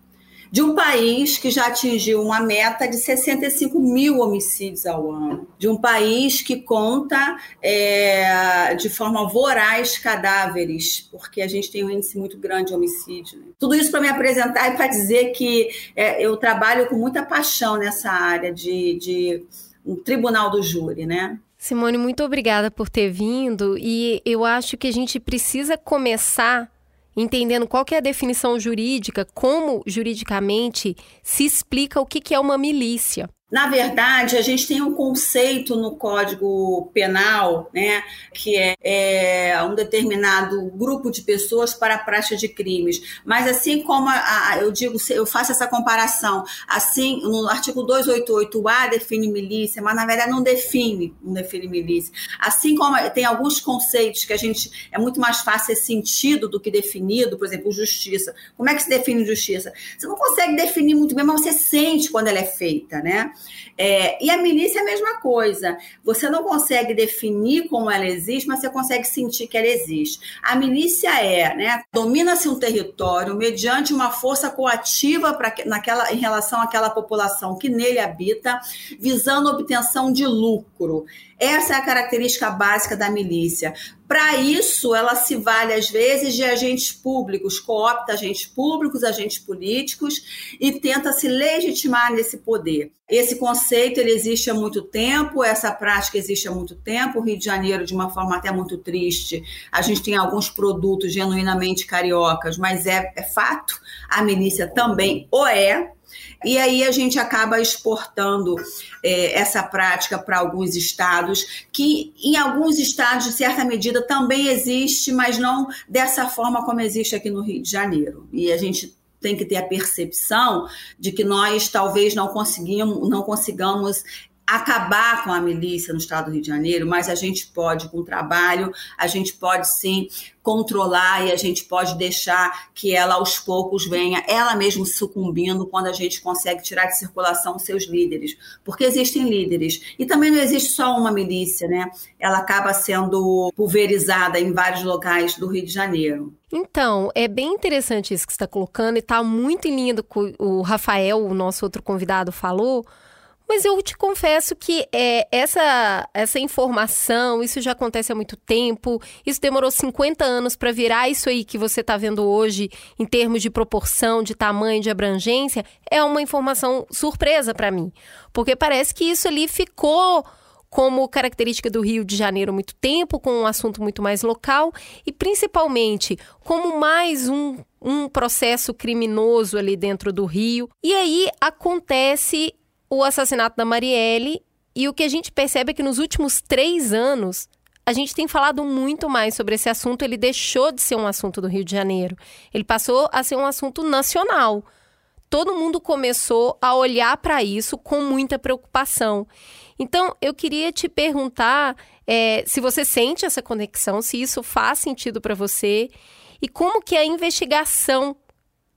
de um país que já atingiu uma meta de 65 mil homicídios ao ano, de um país que conta é, de forma voraz cadáveres, porque a gente tem um índice muito grande de homicídio. Né? Tudo isso para me apresentar <laughs> e para dizer que é, eu trabalho com muita paixão nessa área de, de um tribunal do júri, né? Simone, muito obrigada por ter vindo e eu acho que a gente precisa começar entendendo qual é a definição jurídica, como juridicamente se explica o que é uma milícia. Na verdade, a gente tem um conceito no Código Penal, né, que é, é um determinado grupo de pessoas para a prática de crimes. Mas assim como a, a, eu digo, eu faço essa comparação, assim, no artigo 288A define milícia, mas na verdade não define, não define milícia. Assim como tem alguns conceitos que a gente é muito mais fácil ser sentido do que definido, por exemplo, justiça. Como é que se define justiça? Você não consegue definir muito bem, mas você sente quando ela é feita, né? É, e a milícia é a mesma coisa. Você não consegue definir como ela existe, mas você consegue sentir que ela existe. A milícia é, né? Domina-se um território mediante uma força coativa para naquela em relação àquela população que nele habita, visando obtenção de lucro. Essa é a característica básica da milícia. Para isso, ela se vale, às vezes, de agentes públicos, coopta agentes públicos, agentes políticos e tenta se legitimar nesse poder. Esse conceito ele existe há muito tempo, essa prática existe há muito tempo. O Rio de Janeiro, de uma forma até muito triste, a gente tem alguns produtos genuinamente cariocas, mas é, é fato, a milícia também o é. E aí a gente acaba exportando é, essa prática para alguns estados, que em alguns estados, de certa medida, também existe, mas não dessa forma como existe aqui no Rio de Janeiro. E a gente tem que ter a percepção de que nós talvez não conseguimos, não consigamos acabar com a milícia no estado do Rio de Janeiro, mas a gente pode, com trabalho, a gente pode sim controlar e a gente pode deixar que ela aos poucos venha, ela mesma sucumbindo quando a gente consegue tirar de circulação seus líderes, porque existem líderes e também não existe só uma milícia, né? Ela acaba sendo pulverizada em vários locais do Rio de Janeiro. Então, é bem interessante isso que você está colocando e está muito em linha do que o Rafael, o nosso outro convidado, falou mas eu te confesso que é, essa, essa informação, isso já acontece há muito tempo, isso demorou 50 anos para virar isso aí que você está vendo hoje, em termos de proporção, de tamanho, de abrangência, é uma informação surpresa para mim. Porque parece que isso ali ficou como característica do Rio de Janeiro há muito tempo, com um assunto muito mais local e principalmente como mais um, um processo criminoso ali dentro do Rio. E aí acontece o assassinato da Marielle e o que a gente percebe é que nos últimos três anos a gente tem falado muito mais sobre esse assunto. Ele deixou de ser um assunto do Rio de Janeiro, ele passou a ser um assunto nacional. Todo mundo começou a olhar para isso com muita preocupação. Então, eu queria te perguntar é, se você sente essa conexão, se isso faz sentido para você e como que a investigação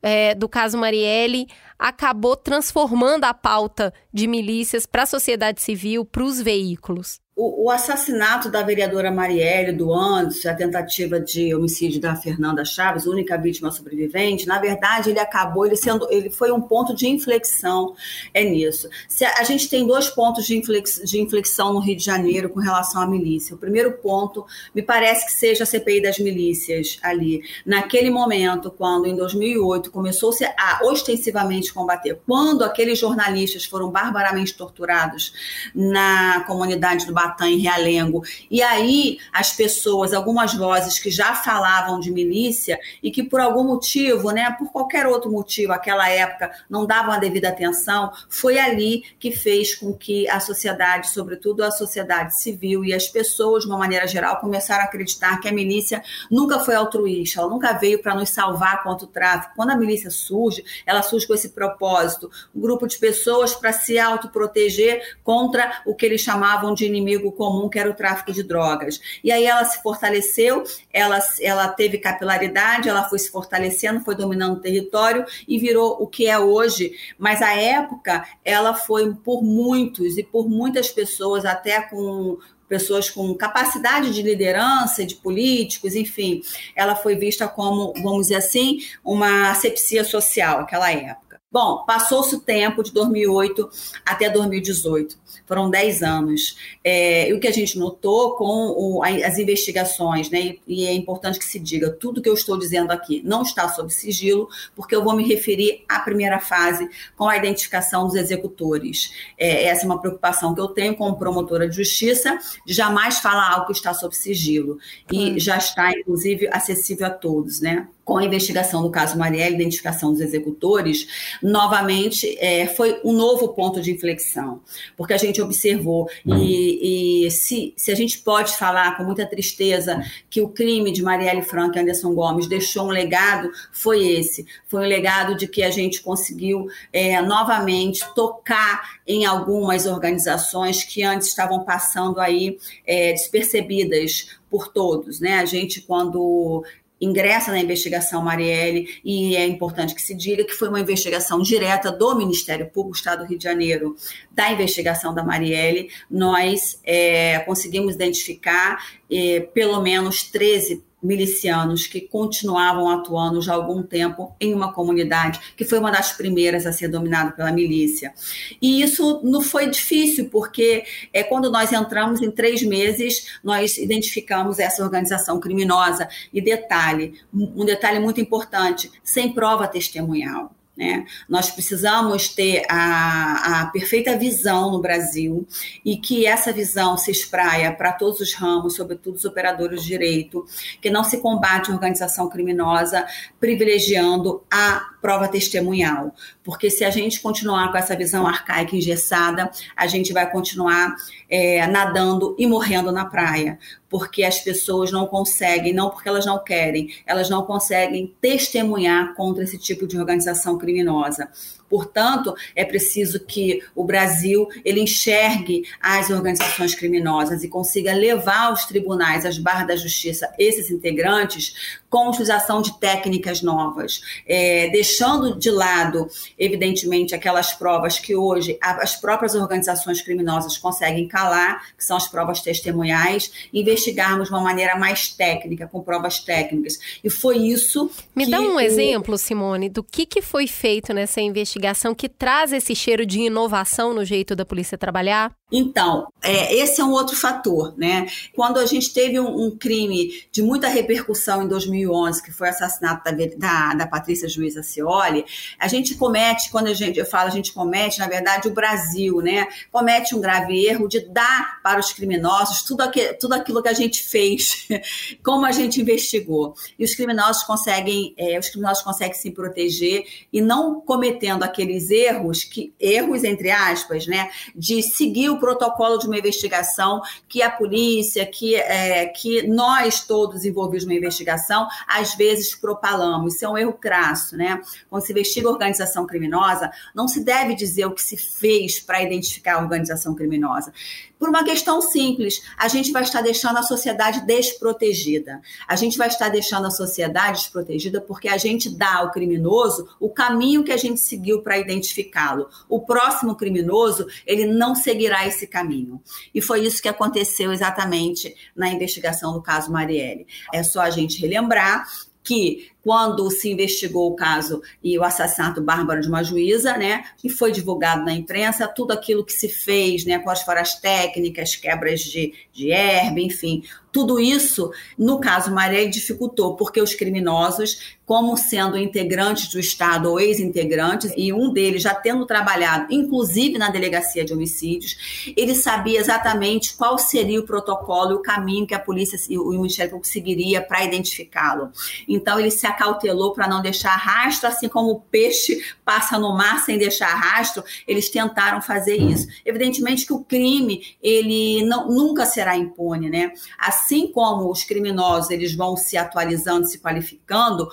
é, do caso Marielle acabou transformando a pauta de milícias para a sociedade civil, para os veículos? O, o, assassinato da vereadora Marielle do Andes, a tentativa de homicídio da Fernanda Chaves, única vítima sobrevivente, na verdade ele acabou, ele sendo, ele foi um ponto de inflexão é nisso. Se a, a gente tem dois pontos de, inflex, de inflexão no Rio de Janeiro com relação à milícia. O primeiro ponto, me parece que seja a CPI das milícias ali, naquele momento, quando em 2008 começou-se a ostensivamente combater, quando aqueles jornalistas foram barbaramente torturados na comunidade do Barra Jaboatã, em Realengo. E aí as pessoas, algumas vozes que já falavam de milícia e que por algum motivo, né, por qualquer outro motivo, aquela época não davam a devida atenção, foi ali que fez com que a sociedade, sobretudo a sociedade civil e as pessoas, de uma maneira geral, começaram a acreditar que a milícia nunca foi altruísta, ela nunca veio para nos salvar contra o tráfico. Quando a milícia surge, ela surge com esse propósito, um grupo de pessoas para se autoproteger contra o que eles chamavam de inimigo comum, que era o tráfico de drogas. E aí ela se fortaleceu, ela, ela teve capilaridade, ela foi se fortalecendo, foi dominando o território e virou o que é hoje. Mas a época, ela foi por muitos e por muitas pessoas, até com pessoas com capacidade de liderança, de políticos, enfim, ela foi vista como, vamos dizer assim, uma asepsia social, aquela época. Bom, passou-se o tempo de 2008 até 2018, foram 10 anos. É, e o que a gente notou com o, as investigações, né, e, e é importante que se diga, tudo que eu estou dizendo aqui não está sob sigilo, porque eu vou me referir à primeira fase com a identificação dos executores. É, essa é uma preocupação que eu tenho como promotora de justiça, de jamais falar algo que está sob sigilo. E hum. já está, inclusive, acessível a todos, né? Com a investigação do caso Marielle, identificação dos executores, novamente é, foi um novo ponto de inflexão, porque a gente observou, uhum. e, e se, se, a gente pode falar com muita tristeza que o crime de Marielle Franco e Anderson Gomes deixou um legado, foi esse. Foi um legado de que a gente conseguiu é, novamente tocar em algumas organizações que antes estavam passando aí é, despercebidas por todos, né? A gente, quando ingressa na investigação Marielle e é importante que se diga que foi uma investigação direta do Ministério Público do Estado do Rio de Janeiro da investigação da Marielle. Nós é, conseguimos identificar é, pelo menos 13 milicianos que continuavam atuando já há algum tempo em uma comunidade que foi uma das primeiras a ser dominada pela milícia. E isso não foi difícil, porque é, quando nós entramos em três meses, nós identificamos essa organização criminosa. E detalhe, um detalhe muito importante, sem prova testemunhal. Né? Nós precisamos ter a, a, perfeita visão no Brasil e que essa visão se espraia para todos os ramos, sobretudo os operadores de direito, que não se combate a organização criminosa privilegiando a prova testemunhal. Porque se a gente continuar com essa visão arcaica engessada, a gente vai continuar é, nadando e morrendo na praia porque as pessoas não conseguem, não porque elas não querem, elas não conseguem testemunhar contra esse tipo de organização criminosa. Portanto, é preciso que o Brasil ele enxergue as organizações criminosas e consiga levar aos tribunais, às barras da justiça, esses integrantes com utilização de técnicas novas, é, deixando de lado, evidentemente, aquelas provas que hoje as próprias organizações criminosas conseguem calar, que são as provas testemunhais, investigarmos de uma maneira mais técnica, com provas técnicas. E foi isso. Me dá um o... exemplo, Simone, do que, que foi feito nessa investigação que traz esse cheiro de inovação no jeito da polícia trabalhar? Então, é, esse é um outro fator, né? Quando a gente teve um, um crime de muita repercussão em 2011, que foi o assassinato da, da, da Patrícia Juiz Cioli, a gente comete, quando a gente, eu falo a gente comete, na verdade, o Brasil, né? Comete um grave erro de dar para os criminosos tudo, aqui, tudo aquilo que a gente fez, <laughs> como a gente investigou. E os criminosos conseguem, é, os criminosos conseguem se proteger e não cometendo aqueles erros, que erros entre aspas, né? De seguir o protocolo de uma investigação que a polícia, que, é, que nós todos envolvidos numa investigação, às vezes propalamos. Isso é um erro crasso, né? Quando se investiga organização criminosa, não se deve dizer o que se fez para identificar a organização criminosa. Por uma questão simples, a gente vai estar deixando a sociedade desprotegida. A gente vai estar deixando a sociedade desprotegida porque a gente dá ao criminoso o caminho que a gente seguiu para identificá-lo. O próximo criminoso, ele não seguirá esse caminho. E foi isso que aconteceu exatamente na investigação do caso Marielle. É só a gente relembrar que quando se investigou o caso e o assassinato bárbaro de uma juíza, né? E foi divulgado na imprensa tudo aquilo que se fez, né? Foram as técnicas, quebras de, de herbe, enfim, tudo isso, no caso Marielle, dificultou, porque os criminosos, como sendo integrantes do Estado ou ex-integrantes, e um deles já tendo trabalhado, inclusive na delegacia de homicídios, ele sabia exatamente qual seria o protocolo e o caminho que a polícia e o Ministério Público seguiria para identificá-lo. Então, ele se acautelou para não deixar rastro, assim como o peixe passa no mar sem deixar rastro, eles tentaram fazer isso. Evidentemente que o crime, ele não, nunca será impune, né? Assim assim como os criminosos eles vão se atualizando, se qualificando,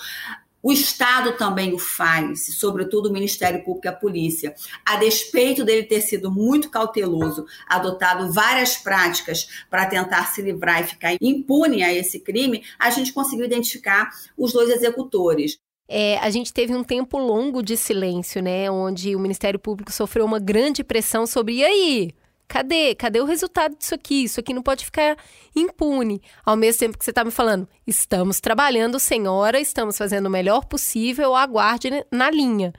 o Estado também o faz, sobretudo o Ministério Público e a Polícia. A despeito dele ter sido muito cauteloso, adotado várias práticas para tentar se livrar e ficar impune a esse crime, a gente conseguiu identificar os dois executores. É, a gente teve um tempo longo de silêncio, né? Onde o Ministério Público sofreu uma grande pressão sobre e aí? Cadê? Cadê o resultado disso aqui? Isso aqui não pode ficar impune. Ao mesmo tempo que você está me falando, estamos trabalhando, senhora, estamos fazendo o melhor possível, aguarde na linha.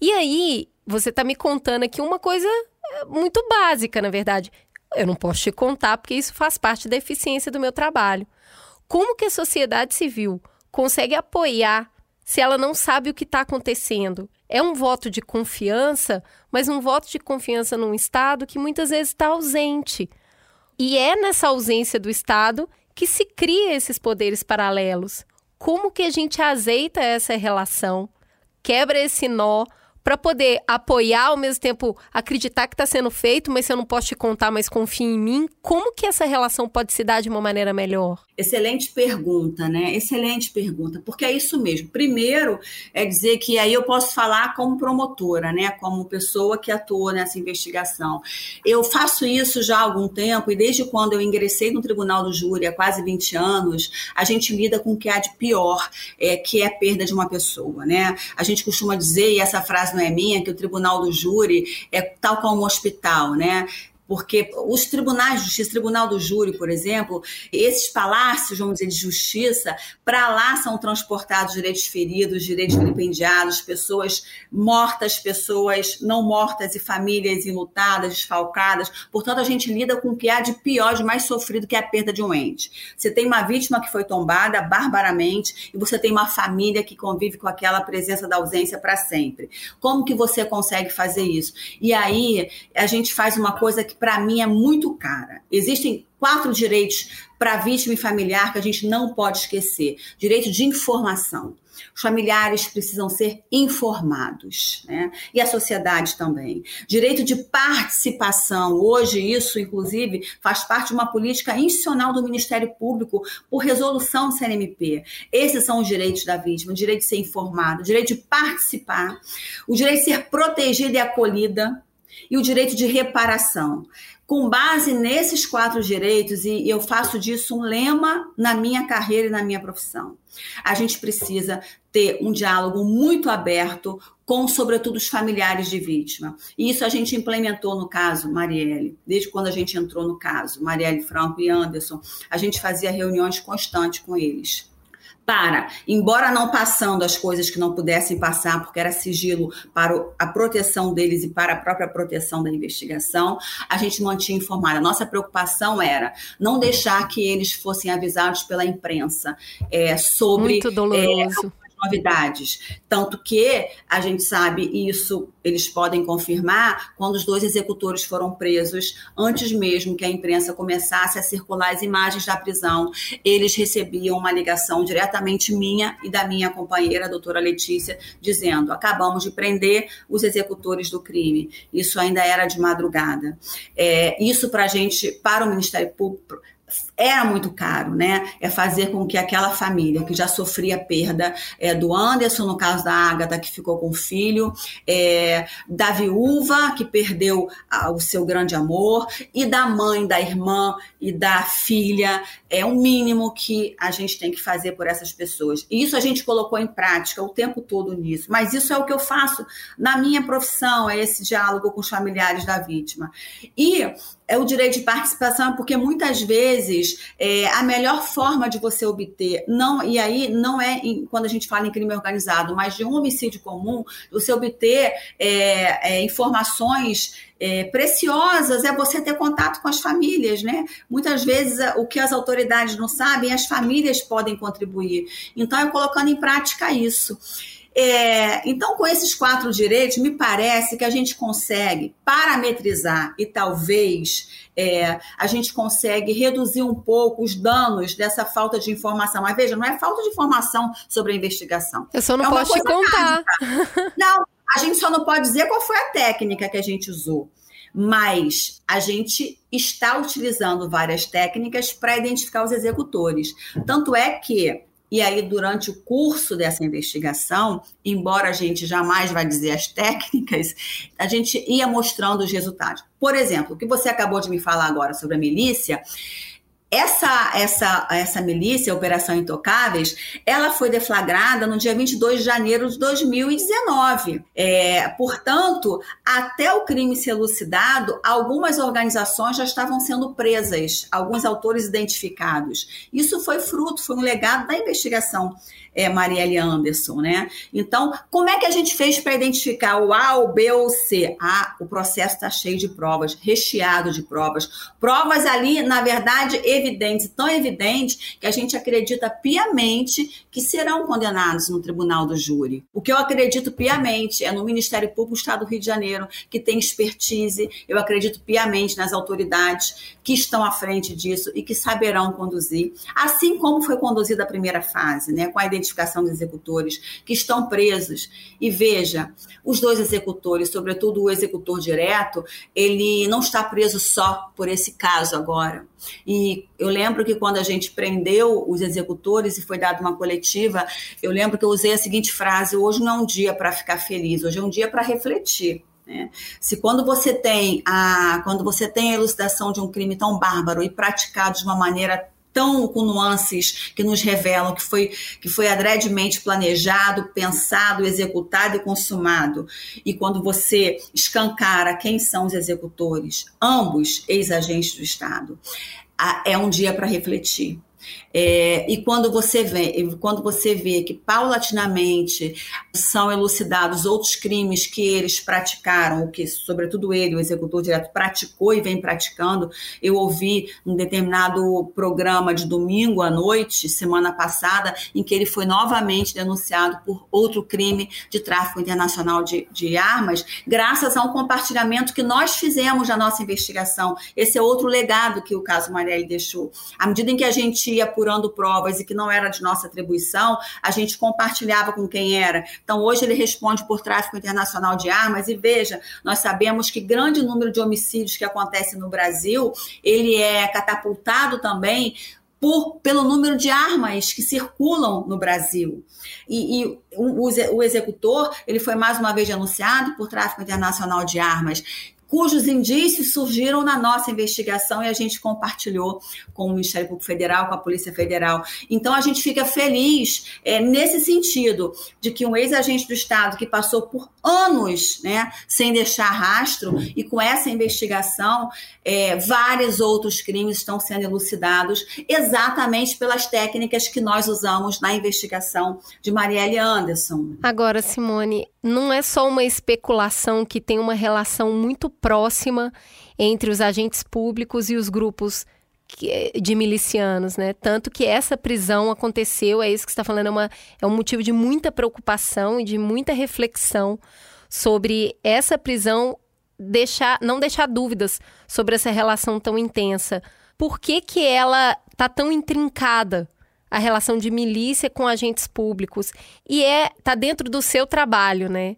E aí, você está me contando aqui uma coisa é, muito básica, na verdade. Eu não posso te contar porque isso faz parte da eficiência do meu trabalho. Como que a sociedade civil consegue apoiar se ela não sabe o que está acontecendo? É um voto de confiança, mas um voto de confiança num Estado que muitas vezes está ausente. E é nessa ausência do Estado que se cria esses poderes paralelos. Como que a gente azeita essa relação, quebra esse nó, para poder apoiar, ao mesmo tempo acreditar que está sendo feito, mas se eu não posso te contar, mas confia em mim, como que essa relação pode se dar de uma maneira melhor? Excelente pergunta, né? Excelente pergunta, porque é isso mesmo. Primeiro, é dizer que aí eu posso falar como promotora, né? Como pessoa que atuou nessa investigação. Eu faço isso já há algum tempo e desde quando eu ingressei no Tribunal do Júri, há quase 20 anos, a gente lida com o que há de pior, é, que é a perda de uma pessoa, né? A gente costuma dizer, e essa frase não é minha, que o Tribunal do Júri é tal como um hospital, né? Porque os tribunais de justiça, tribunal do júri, por exemplo, esses palácios, vamos dizer, de justiça, para lá são transportados direitos feridos, direitos vilipendiados, pessoas mortas, pessoas não mortas e famílias enlutadas, desfalcadas. Portanto, a gente lida com o que há de pior, de mais sofrido, que é a perda de um ente. Você tem uma vítima que foi tombada barbaramente e você tem uma família que convive com aquela presença da ausência para sempre. Como que você consegue fazer isso? E aí, a gente faz uma coisa que para mim é muito cara. Existem quatro direitos para vítima e familiar que a gente não pode esquecer: direito de informação. Os familiares precisam ser informados, né? E a sociedade também. Direito de participação. Hoje, isso, inclusive, faz parte de uma política institucional do Ministério Público por resolução do CNMP. Esses são os direitos da vítima: o direito de ser informado, o direito de participar, o direito de ser protegida e acolhida e o direito de reparação. Com base nesses quatro direitos, e eu faço disso um lema na minha carreira e na minha profissão, a gente precisa ter um diálogo muito aberto com, sobretudo, os familiares de vítima. E isso a gente implementou no caso Marielle, desde quando a gente entrou no caso, Marielle Franco e Anderson, a gente fazia reuniões constantes com eles para, embora não passando as coisas que não pudessem passar, porque era sigilo para a proteção deles e para a própria proteção da investigação, a gente mantinha informado. A nossa preocupação era não deixar que eles fossem avisados pela imprensa é, sobre. Muito doloroso. É, novidades. Tanto que a gente sabe, isso eles podem confirmar, quando os dois executores foram presos, antes mesmo que a imprensa começasse a circular as imagens da prisão, eles recebiam uma ligação diretamente minha e da minha companheira, a doutora Letícia, dizendo: acabamos de prender os executores do crime. Isso ainda era de madrugada. É, isso para a gente, para o Ministério Público, era muito caro, né? É fazer com que aquela família que já sofria perda é, do Anderson, no caso da Agatha, que ficou com o filho, é, da viúva, que perdeu a, o seu grande amor, e da mãe, da irmã e da filha, é o mínimo que a gente tem que fazer por essas pessoas. E isso a gente colocou em prática o tempo todo nisso. Mas isso é o que eu faço na minha profissão, é esse diálogo com os familiares da vítima. E é o direito de participação, porque muitas vezes é, a melhor forma de você obter, não e aí não é em, quando a gente fala em crime organizado, mas de um homicídio comum, você obter é, é, informações é, preciosas é você ter contato com as famílias, né? Muitas vezes o que as autoridades não sabem, as famílias podem contribuir. Então, é colocando em prática isso. É, então, com esses quatro direitos, me parece que a gente consegue parametrizar e talvez é, a gente consegue reduzir um pouco os danos dessa falta de informação. Mas veja, não é falta de informação sobre a investigação. Eu só não é posso te contar. <laughs> Não, a gente só não pode dizer qual foi a técnica que a gente usou. Mas a gente está utilizando várias técnicas para identificar os executores. Tanto é que e aí, durante o curso dessa investigação, embora a gente jamais vai dizer as <laughs> técnicas, a gente ia mostrando os resultados. Por exemplo, o que você acabou de me falar agora sobre a milícia, essa, essa, essa milícia, Operação Intocáveis, ela foi deflagrada no dia 22 de janeiro de 2019. É, portanto, até o crime ser elucidado, algumas organizações já estavam sendo presas, alguns autores identificados. Isso foi fruto, foi um legado da investigação é, Marielle Anderson, né? Então, como é que a gente fez para identificar o A, o B ou o C? Ah, o processo está cheio de provas, recheado de provas. Provas ali, na verdade, evidentes, tão evidentes que a gente acredita piamente que serão condenados no tribunal do júri. O que eu acredito piamente é no Ministério Público do Estado do Rio de Janeiro, que tem expertise, eu acredito piamente nas autoridades que estão à frente disso e que saberão conduzir, assim como foi conduzida a primeira fase, né, com a identificação dos executores que estão presos. E veja, os dois executores, sobretudo o executor direto, ele não está preso só por esse caso agora. E eu lembro que quando a gente prendeu os executores e foi dada uma coletiva, eu lembro que eu usei a seguinte frase: hoje não é um dia para ficar feliz, hoje é um dia para refletir. Né? Se quando você tem a quando você tem a elucidação de um crime tão bárbaro e praticado de uma maneira tão com nuances que nos revelam que foi, que foi adredemente planejado, pensado, executado e consumado. E quando você escancara quem são os executores, ambos ex-agentes do Estado, é um dia para refletir. É, e quando você vê, quando você vê que paulatinamente são elucidados outros crimes que eles praticaram, o que, sobretudo ele, o executor direto, praticou e vem praticando, eu ouvi um determinado programa de domingo à noite, semana passada, em que ele foi novamente denunciado por outro crime de tráfico internacional de, de armas, graças a um compartilhamento que nós fizemos na nossa investigação. Esse é outro legado que o caso Marielle deixou. À medida em que a gente ia apurando provas e que não era de nossa atribuição, a gente compartilhava com quem era. Então, hoje ele responde por tráfico internacional de armas e veja, nós sabemos que grande número de homicídios que acontecem no Brasil, ele é catapultado também por, pelo número de armas que circulam no Brasil. E, e o, o, executor, ele foi mais uma vez denunciado por tráfico internacional de armas cujos indícios surgiram na nossa investigação e a gente compartilhou com o Ministério Público Federal, com a Polícia Federal. Então a gente fica feliz é, nesse sentido de que um ex-agente do Estado que passou por anos né, sem deixar rastro e com essa investigação, é, vários outros crimes estão sendo elucidados exatamente pelas técnicas que nós usamos na investigação de Marielle Anderson. Agora, Simone, não é só uma especulação que tem uma relação muito próxima entre os agentes públicos e os grupos de milicianos, né? Tanto que essa prisão aconteceu, é isso que está falando, é, uma, é um motivo de muita preocupação e de muita reflexão sobre essa prisão deixar, não deixar dúvidas sobre essa relação tão intensa. Por que, que ela tá tão intrincada? A relação de milícia com agentes públicos. E é tá dentro do seu trabalho, né?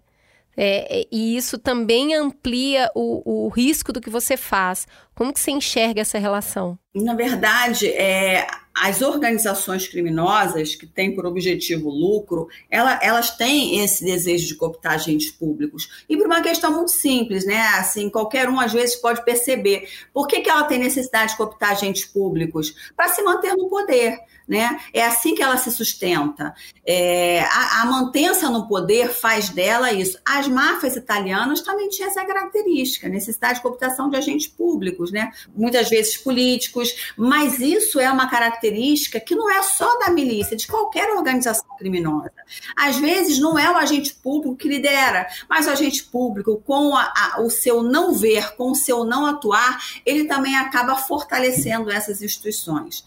É, é, e isso também amplia o, o risco do que você faz. Como que você enxerga essa relação? Na verdade, é, as organizações criminosas que têm por objetivo lucro, ela, elas têm esse desejo de cooptar agentes públicos. E por uma questão muito simples, né? Assim, qualquer um às vezes pode perceber. Por que, que ela tem necessidade de cooptar agentes públicos? Para se manter no poder. Né? É assim que ela se sustenta. É, a, a, mantença no poder faz dela isso. As máfias italianas também tinham essa característica, necessidade de cooptação de agentes públicos, né? muitas vezes políticos, mas isso é uma característica que não é só da milícia, de qualquer organização criminosa. Às vezes não é o agente público que lidera, mas o agente público, com a, a, o seu não ver, com o seu não atuar, ele também acaba fortalecendo essas instituições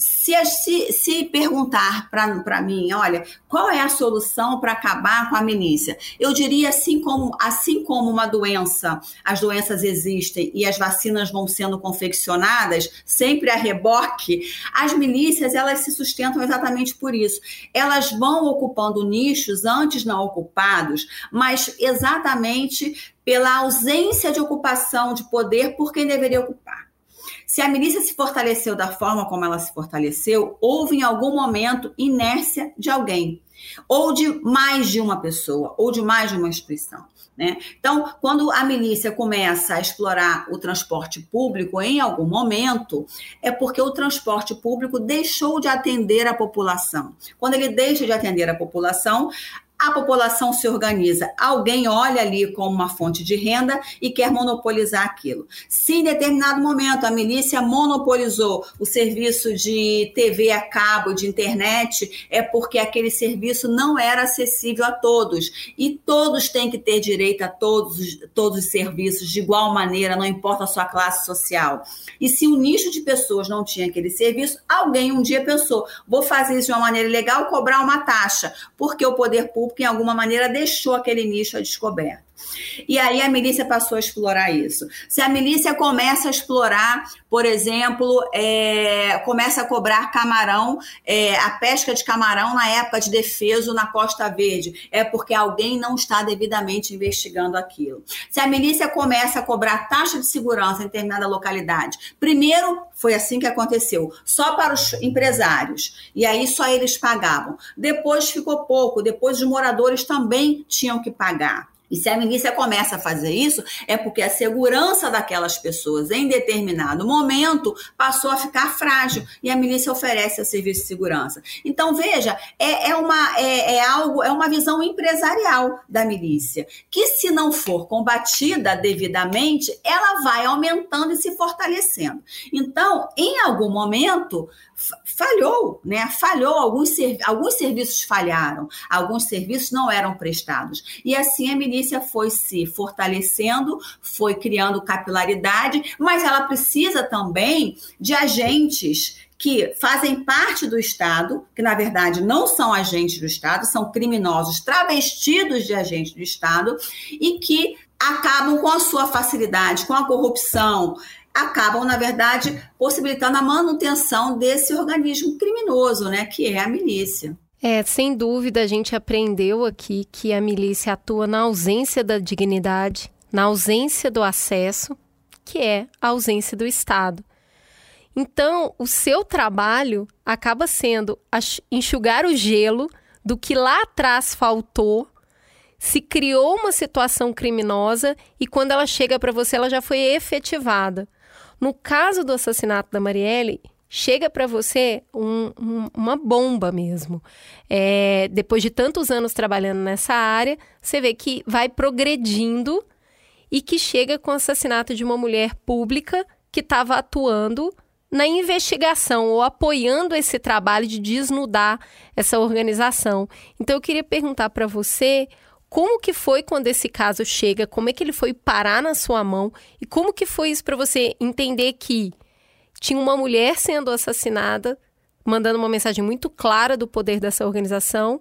se, se, se perguntar para mim, olha, qual é a solução para acabar com a milícia? Eu diria assim como, assim como uma doença, as doenças existem e as vacinas vão sendo confeccionadas, sempre a reboque, as milícias elas se sustentam exatamente por isso. Elas vão ocupando nichos antes não ocupados, mas exatamente pela ausência de ocupação de poder por quem deveria ocupar. Se a milícia se fortaleceu da forma como ela se fortaleceu, houve em algum momento inércia de alguém, ou de mais de uma pessoa, ou de mais de uma instituição. Né? Então, quando a milícia começa a explorar o transporte público em algum momento, é porque o transporte público deixou de atender a população. Quando ele deixa de atender a população, a população se organiza, alguém olha ali como uma fonte de renda e quer monopolizar aquilo. Se em determinado momento a milícia monopolizou o serviço de TV a cabo, de internet, é porque aquele serviço não era acessível a todos. E todos têm que ter direito a todos, todos os serviços de igual maneira, não importa a sua classe social. E se o nicho de pessoas não tinha aquele serviço, alguém um dia pensou: vou fazer isso de uma maneira legal, cobrar uma taxa, porque o poder público que, em alguma maneira, deixou aquele nicho a descoberto. E aí a milícia passou a explorar isso. Se a milícia começa a explorar, por exemplo, é, começa a cobrar camarão, é, a pesca de camarão na época de defeso na Costa Verde, é porque alguém não está devidamente investigando aquilo. Se a milícia começa a cobrar taxa de segurança em determinada localidade, primeiro foi assim que aconteceu, só para os empresários, e aí só eles pagavam. Depois ficou pouco, depois os moradores também tinham que pagar. E se a milícia começa a fazer isso, é porque a segurança daquelas pessoas em determinado momento passou a ficar frágil e a milícia oferece o serviço de segurança. Então, veja, é, é uma, é, é, algo, é uma visão empresarial da milícia, que se não for combatida devidamente, ela vai aumentando e se fortalecendo. Então, em algum momento, falhou, né? Falhou, alguns, alguns serviços falharam, alguns serviços não eram prestados. E assim a milícia foi se fortalecendo, foi criando capilaridade, mas ela precisa também de agentes que fazem parte do Estado, que na verdade não são agentes do Estado, são criminosos travestidos de agentes do Estado e que acabam com a sua facilidade, com a corrupção, acabam, na verdade, possibilitando a manutenção desse organismo criminoso, né, que é a milícia. É, sem dúvida, a gente aprendeu aqui que a milícia atua na ausência da dignidade, na ausência do acesso, que é a ausência do Estado. Então, o seu trabalho acaba sendo enxugar o gelo do que lá atrás faltou, se criou uma situação criminosa e quando ela chega para você, ela já foi efetivada. No caso do assassinato da Marielle, chega para você um, um, uma bomba mesmo. É, depois de tantos anos trabalhando nessa área, você vê que vai progredindo e que chega com o assassinato de uma mulher pública que estava atuando na investigação ou apoiando esse trabalho de desnudar essa organização. Então eu queria perguntar para você como que foi quando esse caso chega? Como é que ele foi parar na sua mão? E como que foi isso para você entender que tinha uma mulher sendo assassinada, mandando uma mensagem muito clara do poder dessa organização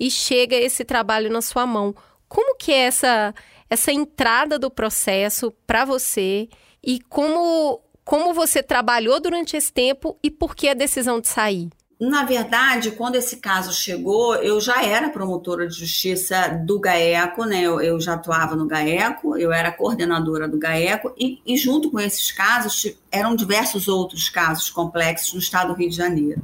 e chega esse trabalho na sua mão? Como que é essa essa entrada do processo para você e como como você trabalhou durante esse tempo e por que a decisão de sair? Na verdade, quando esse caso chegou, eu já era promotora de justiça do GAECO, né? Eu, eu já atuava no GAECO, eu era coordenadora do GAECO, e, e junto com esses casos eram diversos outros casos complexos no estado do Rio de Janeiro.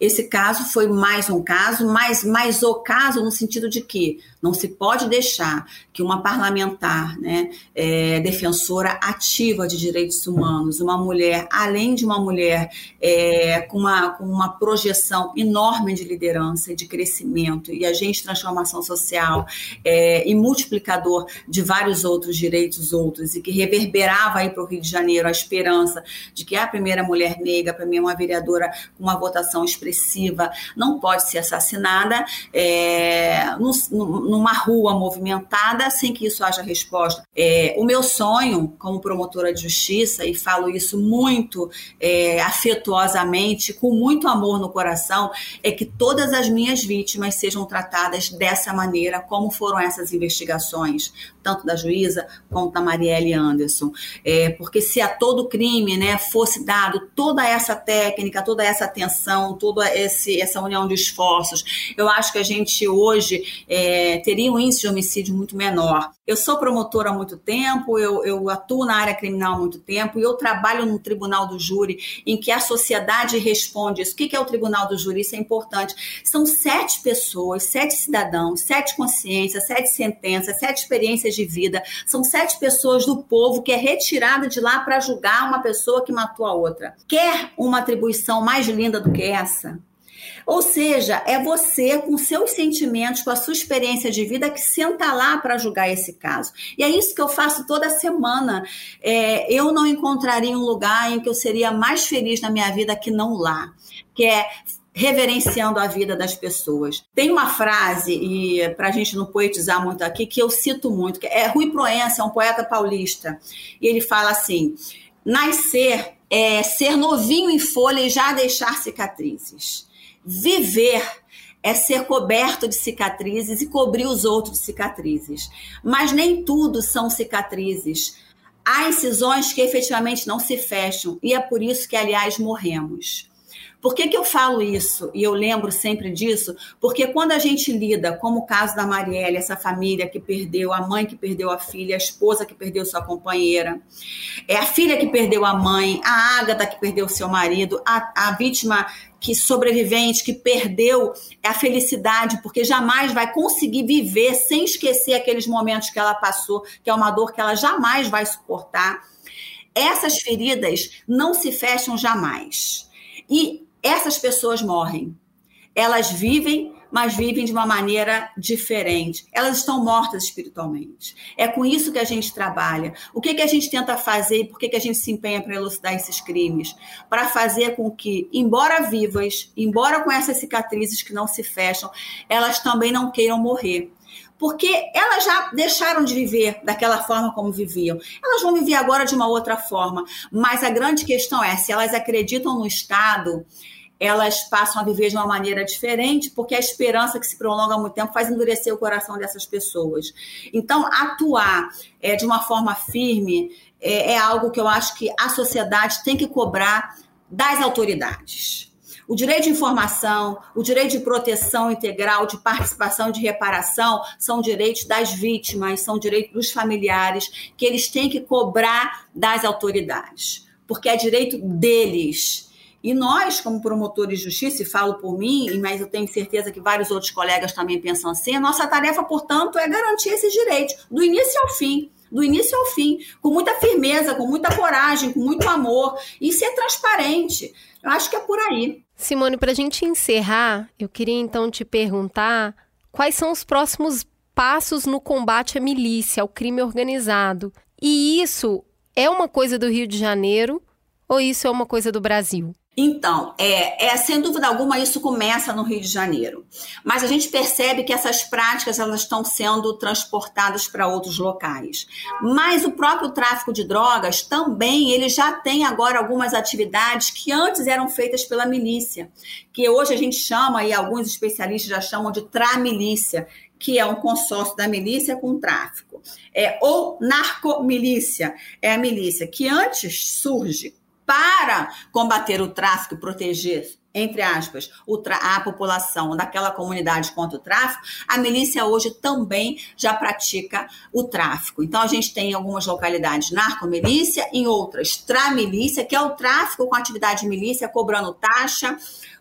Esse caso foi mais um caso, mas mais o caso no sentido de que não se pode deixar que uma parlamentar, né, é, defensora ativa de direitos humanos, uma mulher, além de uma mulher é, com, uma, com uma projeção enorme de liderança e de crescimento e agente de transformação social é, e multiplicador de vários outros direitos outros e que reverberava aí para o Rio de Janeiro a esperança de que a primeira mulher negra, para mim, uma vereadora com uma votação expressiva, não pode ser assassinada é, numa rua movimentada sem que isso haja resposta. É, o meu sonho, como promotora de justiça, e falo isso muito é, afetuosamente, com muito amor no coração, é que todas as minhas vítimas sejam tratadas dessa maneira, como foram essas investigações, tanto da juíza quanto da Marielle Anderson. É, porque se a todo crime né, fosse dado toda essa técnica, toda essa atenção, toda esse, essa união de esforços, eu acho que a gente hoje é, teria um índice de homicídio muito menor. Eu sou promotora há muito tempo, eu, eu atuo na área criminal há muito tempo e eu trabalho no tribunal do júri, em que a sociedade responde isso. O que é o tribunal do júri? Isso é importante. São sete pessoas, sete cidadãos, sete consciências, sete sentenças, sete experiências de vida. São sete pessoas do povo que é retirada de lá para julgar uma pessoa que matou a outra. Quer uma atribuição mais linda do que essa? Ou seja, é você com seus sentimentos, com a sua experiência de vida que senta lá para julgar esse caso. E é isso que eu faço toda semana. É, eu não encontraria um lugar em que eu seria mais feliz na minha vida que não lá, que é reverenciando a vida das pessoas. Tem uma frase, e para a gente não poetizar muito aqui, que eu cito muito, que é Rui Proença, é um poeta paulista, e ele fala assim: nascer é ser novinho em folha e já deixar cicatrizes. Viver é ser coberto de cicatrizes e cobrir os outros de cicatrizes. Mas nem tudo são cicatrizes. Há incisões que efetivamente não se fecham, e é por isso que, aliás, morremos. Por que, que eu falo isso? E eu lembro sempre disso, porque quando a gente lida, como o caso da Marielle, essa família que perdeu, a mãe que perdeu a filha, a esposa que perdeu sua companheira, é a filha que perdeu a mãe, a Ágata que perdeu seu marido, a, a vítima que sobrevivente, que perdeu a felicidade, porque jamais vai conseguir viver sem esquecer aqueles momentos que ela passou, que é uma dor que ela jamais vai suportar. Essas feridas não se fecham jamais. E essas pessoas morrem. Elas vivem, mas vivem de uma maneira diferente. Elas estão mortas espiritualmente. É com isso que a gente trabalha. O que, que a gente tenta fazer e por que, que a gente se empenha para elucidar esses crimes? Para fazer com que, embora vivas, embora com essas cicatrizes que não se fecham, elas também não queiram morrer porque elas já deixaram de viver daquela forma como viviam. Elas vão viver agora de uma outra forma. Mas a grande questão é se elas acreditam no Estado elas passam a viver de uma maneira diferente, porque a esperança que se prolonga há muito tempo faz endurecer o coração dessas pessoas. Então, atuar é, de uma forma firme é, é algo que eu acho que a sociedade tem que cobrar das autoridades. O direito de informação, o direito de proteção integral, de participação, de reparação, são direitos das vítimas, são direitos dos familiares, que eles têm que cobrar das autoridades, porque é direito deles e nós, como promotores de justiça, e falo por mim, mas eu tenho certeza que vários outros colegas também pensam assim, a nossa tarefa, portanto, é garantir esses direitos, do início ao fim. Do início ao fim, com muita firmeza, com muita coragem, com muito amor, e ser transparente. Eu acho que é por aí. Simone, para a gente encerrar, eu queria então te perguntar quais são os próximos passos no combate à milícia, ao crime organizado. E isso é uma coisa do Rio de Janeiro ou isso é uma coisa do Brasil? Então, é, é, sem dúvida alguma, isso começa no Rio de Janeiro. Mas a gente percebe que essas práticas elas estão sendo transportadas para outros locais. Mas o próprio tráfico de drogas também, ele já tem agora algumas atividades que antes eram feitas pela milícia, que hoje a gente chama, e alguns especialistas já chamam de tramilícia, que é um consórcio da milícia com o tráfico. É, ou narcomilícia, é a milícia que antes surge para combater o tráfico e proteger entre aspas, a população daquela comunidade contra o tráfico, a milícia hoje também já pratica o tráfico. Então, a gente tem em algumas localidades narcomilícia, em outras tramilícia, que é o tráfico com atividade de milícia, cobrando taxa,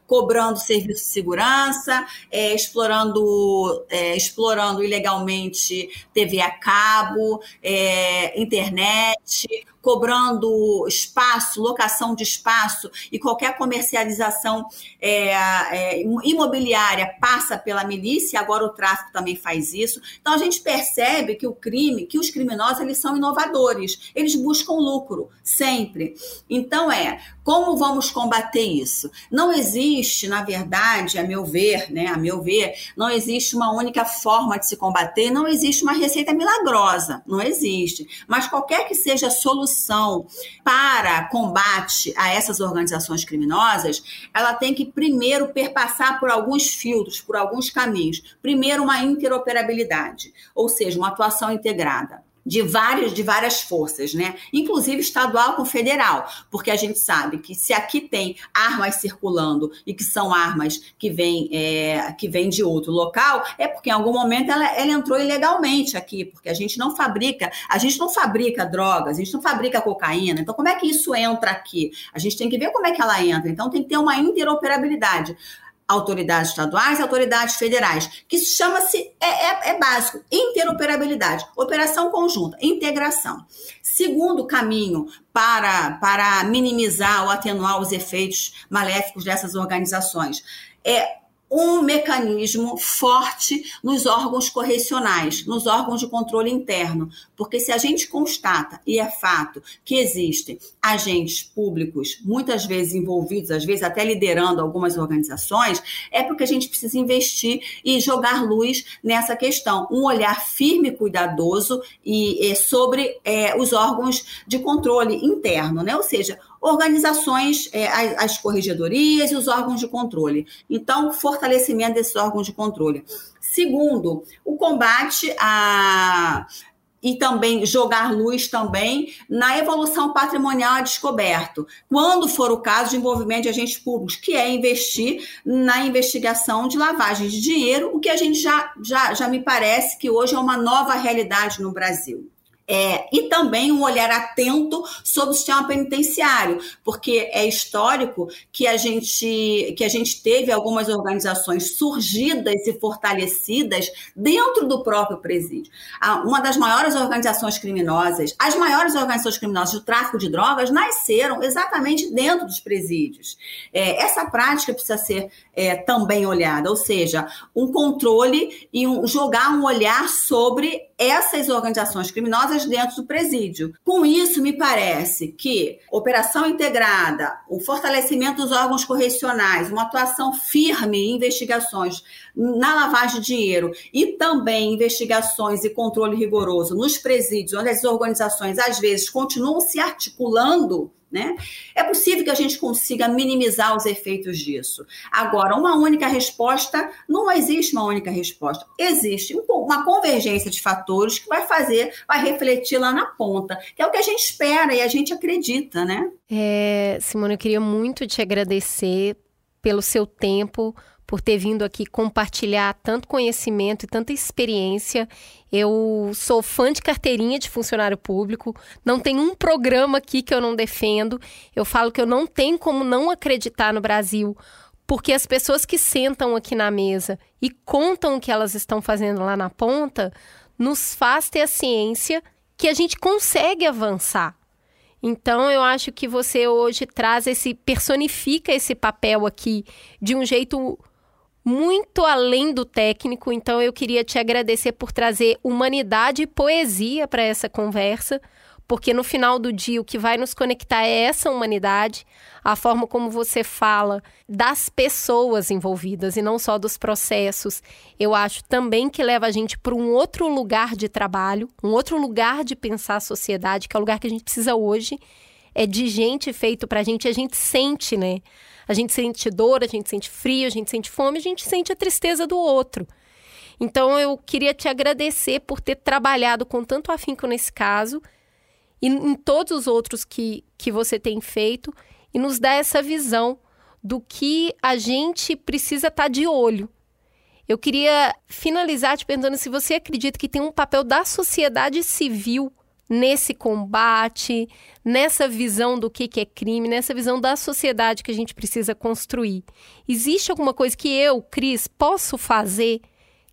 cobrando serviço de segurança, é, explorando, é, explorando ilegalmente TV a cabo, é, internet, cobrando espaço, locação de espaço e qualquer comercialização é, é, imobiliária passa pela milícia, agora o tráfico também faz isso. Então a gente percebe que o crime, que os criminosos, eles são inovadores, eles buscam lucro, sempre. Então é, como vamos combater isso? Não existe, na verdade, a meu ver, né, a meu ver, não existe uma única forma de se combater, não existe uma receita milagrosa, não existe. Mas qualquer que seja a solução solução para combate a essas organizações criminosas, ela tem que primeiro perpassar por alguns filtros, por alguns caminhos. Primeiro, uma interoperabilidade, ou seja, uma atuação integrada de várias, de várias forças, né? Inclusive estadual com federal, porque a gente sabe que se aqui tem armas circulando e que são armas que vêm é, que vem de outro local, é porque em algum momento ela, ela entrou ilegalmente aqui, porque a gente não fabrica, a gente não fabrica drogas, a gente não fabrica cocaína. Então, como é que isso entra aqui? A gente tem que ver como é que ela entra. Então, tem que ter uma interoperabilidade autoridades estaduais e autoridades federais, que chama-se, é, é, é, básico, interoperabilidade, operação conjunta, integração. Segundo caminho para, para minimizar ou atenuar os efeitos maléficos dessas organizações é um mecanismo forte nos órgãos correcionais, nos órgãos de controle interno, porque se a gente constata, e é fato, que existem agentes públicos, muitas vezes envolvidos, às vezes até liderando algumas organizações, é porque a gente precisa investir e jogar luz nessa questão. Um olhar firme, cuidadoso e, e sobre é, os órgãos de controle interno, né? Ou seja, organizações, é, as, as corregedorias e os órgãos de controle. Então, fortalecimento desses órgãos de controle. Segundo, o combate a e também jogar luz também na evolução patrimonial a descoberto, quando for o caso de envolvimento de agentes públicos, que é investir na investigação de lavagem de dinheiro, o que a gente já, já, já me parece que hoje é uma nova realidade no Brasil. É, e também um olhar atento sobre o sistema penitenciário, porque é histórico que a gente, que a gente teve algumas organizações surgidas e fortalecidas dentro do próprio presídio. Uma das maiores organizações criminosas, as maiores organizações criminosas do tráfico de drogas nasceram exatamente dentro dos presídios. É, essa prática precisa ser é, também olhada, ou seja, um controle e um, jogar um olhar sobre essas organizações criminosas dentro do presídio. Com isso, me parece que operação integrada, o fortalecimento dos órgãos correcionais, uma atuação firme em investigações na lavagem de dinheiro e também investigações e controle rigoroso nos presídios, onde as organizações às vezes continuam se articulando né? É possível que a gente consiga minimizar os efeitos disso. Agora, uma única resposta, não existe uma única resposta. Existe uma convergência de fatores que vai fazer, vai refletir lá na ponta, que é o que a gente espera e a gente acredita, né? É, Simone, eu queria muito te agradecer pelo seu tempo, por ter vindo aqui compartilhar tanto conhecimento e tanta experiência. Eu sou fã de carteirinha de funcionário público, não tem um programa aqui que eu não defendo. Eu falo que eu não tenho como não acreditar no Brasil, porque as pessoas que sentam aqui na mesa e contam o que elas estão fazendo lá na ponta, nos faz ter a ciência que a gente consegue avançar. Então eu acho que você hoje traz esse personifica esse papel aqui de um jeito muito além do técnico, então eu queria te agradecer por trazer humanidade e poesia para essa conversa, porque no final do dia o que vai nos conectar é essa humanidade, a forma como você fala das pessoas envolvidas e não só dos processos. Eu acho também que leva a gente para um outro lugar de trabalho, um outro lugar de pensar a sociedade, que é o lugar que a gente precisa hoje, é de gente feito para a gente, a gente sente, né? A gente sente dor, a gente sente frio, a gente sente fome, a gente sente a tristeza do outro. Então eu queria te agradecer por ter trabalhado com tanto afinco nesse caso e em todos os outros que, que você tem feito e nos dar essa visão do que a gente precisa estar tá de olho. Eu queria finalizar te perguntando se você acredita que tem um papel da sociedade civil nesse combate, nessa visão do que, que é crime, nessa visão da sociedade que a gente precisa construir. Existe alguma coisa que eu, Cris, posso fazer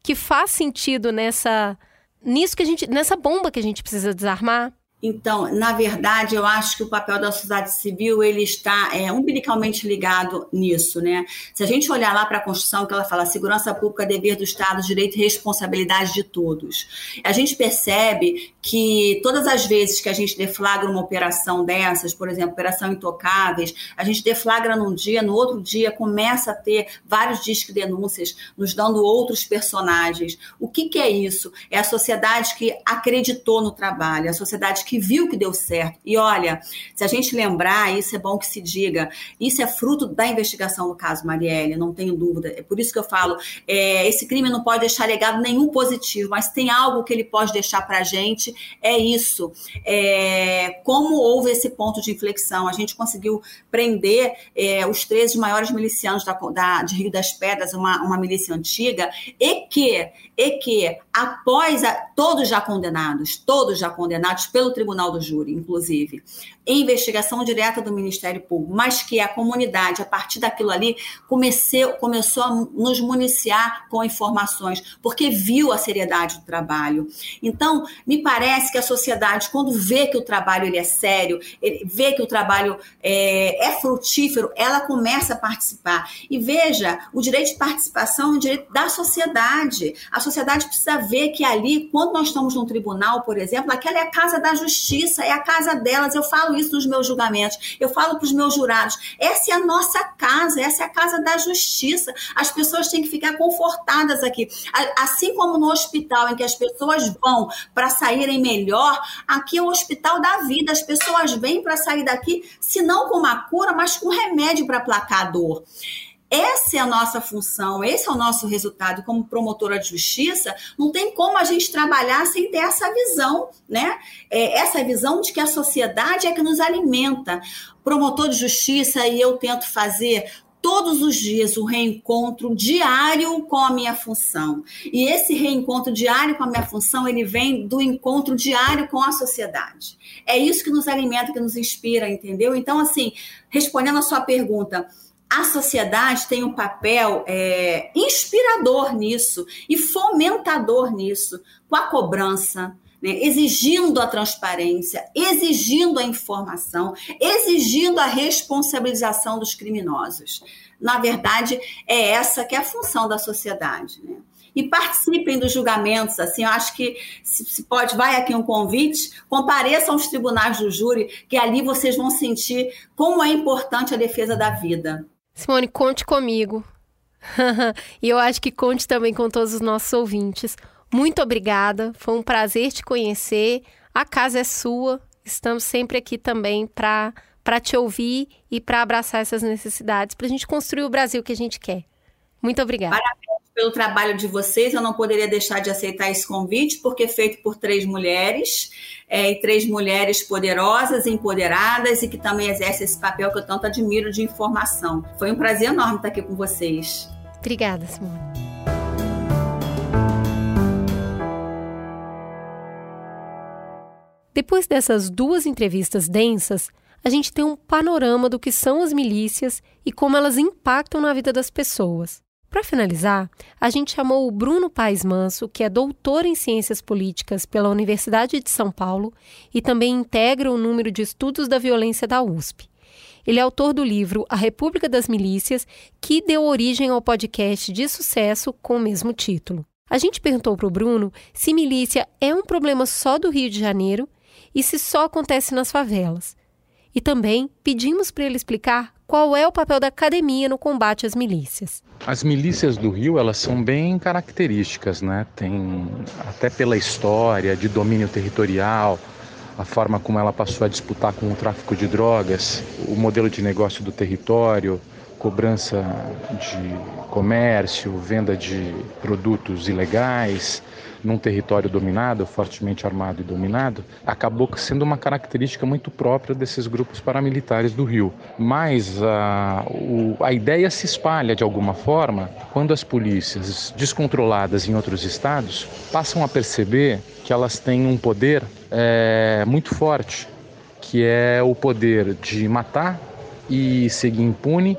que faz sentido nessa nisso que a gente, nessa bomba que a gente precisa desarmar? Então, na verdade, eu acho que o papel da sociedade civil ele está é, umbilicalmente ligado nisso, né? Se a gente olhar lá para a Constituição, que ela fala segurança pública, dever do Estado, direito e responsabilidade de todos, a gente percebe que todas as vezes que a gente deflagra uma operação dessas, por exemplo, operação intocáveis, a gente deflagra num dia, no outro dia começa a ter vários discos denúncias, nos dando outros personagens. O que, que é isso? É a sociedade que acreditou no trabalho, a sociedade que viu que deu certo. E olha, se a gente lembrar, isso é bom que se diga, isso é fruto da investigação do caso Marielle, não tenho dúvida. É por isso que eu falo, é, esse crime não pode deixar legado nenhum positivo, mas tem algo que ele pode deixar para a gente, é isso. É, como houve esse ponto de inflexão, a gente conseguiu prender é, os 13 maiores milicianos da, da, de Rio das Pedras, uma, uma milícia antiga, e que, e que após a, todos já condenados, todos já condenados pelo Tribunal do Júri, inclusive, investigação direta do Ministério Público, mas que a comunidade, a partir daquilo ali, comeceu, começou a nos municiar com informações, porque viu a seriedade do trabalho. Então, me parece que a sociedade, quando vê que o trabalho ele é sério, vê que o trabalho é, é frutífero, ela começa a participar. E veja, o direito de participação é um direito da sociedade. A sociedade precisa ver que ali, quando nós estamos num tribunal, por exemplo, aquela é a casa da justiça, é a casa delas. Eu falo isso nos meus julgamentos, eu falo para os meus jurados. Essa é a nossa casa, essa é a casa da justiça. As pessoas têm que ficar confortadas aqui. Assim como no hospital, em que as pessoas vão para saírem melhor, aqui é o hospital da vida. As pessoas vêm para sair daqui, se não com uma cura, mas com remédio para aplacar a dor. Essa é a nossa função, esse é o nosso resultado como promotora de justiça. Não tem como a gente trabalhar sem ter essa visão, né? É, essa visão de que a sociedade é que nos alimenta. Promotor de justiça, e eu tento fazer todos os dias o reencontro diário com a minha função. E esse reencontro diário com a minha função, ele vem do encontro diário com a sociedade. É isso que nos alimenta, que nos inspira, entendeu? Então, assim, respondendo a sua pergunta, a sociedade tem um papel é, inspirador nisso e fomentador nisso, com a cobrança, né, exigindo a transparência, exigindo a informação, exigindo a responsabilização dos criminosos. Na verdade, é essa que é a função da sociedade. Né? e participem dos julgamentos. Assim, eu acho que se, pode, vai aqui um convite, compareçam aos tribunais do júri, que ali vocês vão sentir como é importante a defesa da vida. Simone, conte comigo. <laughs> e eu acho que conte também com todos os nossos ouvintes. Muito obrigada, foi um prazer te conhecer. A casa é sua, estamos sempre aqui também para te ouvir e para abraçar essas necessidades, para a gente construir o Brasil que a gente quer. Muito obrigada. Parabéns pelo trabalho de vocês. Eu não poderia deixar de aceitar esse convite, porque é feito por três mulheres, é, e três mulheres poderosas, empoderadas e que também exercem esse papel que eu tanto admiro de informação. Foi um prazer enorme estar aqui com vocês. Obrigada, Simone. Depois dessas duas entrevistas densas, a gente tem um panorama do que são as milícias e como elas impactam na vida das pessoas. Para finalizar, a gente chamou o Bruno Paes Manso, que é doutor em Ciências Políticas pela Universidade de São Paulo e também integra o número de estudos da violência da USP. Ele é autor do livro A República das Milícias, que deu origem ao podcast de sucesso com o mesmo título. A gente perguntou para o Bruno se milícia é um problema só do Rio de Janeiro e se só acontece nas favelas. E também pedimos para ele explicar qual é o papel da academia no combate às milícias. As milícias do Rio, elas são bem características, né? Tem até pela história de domínio territorial, a forma como ela passou a disputar com o tráfico de drogas, o modelo de negócio do território, cobrança de comércio, venda de produtos ilegais, num território dominado, fortemente armado e dominado, acabou sendo uma característica muito própria desses grupos paramilitares do Rio. Mas a, o, a ideia se espalha de alguma forma quando as polícias descontroladas em outros estados passam a perceber que elas têm um poder é, muito forte, que é o poder de matar e seguir impune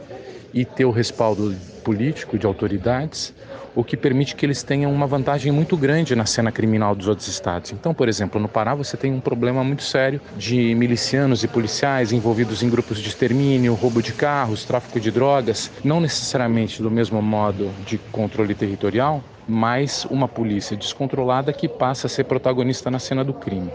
e ter o respaldo político de autoridades, o que permite que eles tenham uma vantagem muito grande na cena criminal dos outros estados. Então, por exemplo, no Pará você tem um problema muito sério de milicianos e policiais envolvidos em grupos de extermínio, roubo de carros, tráfico de drogas, não necessariamente do mesmo modo de controle territorial, mas uma polícia descontrolada que passa a ser protagonista na cena do crime.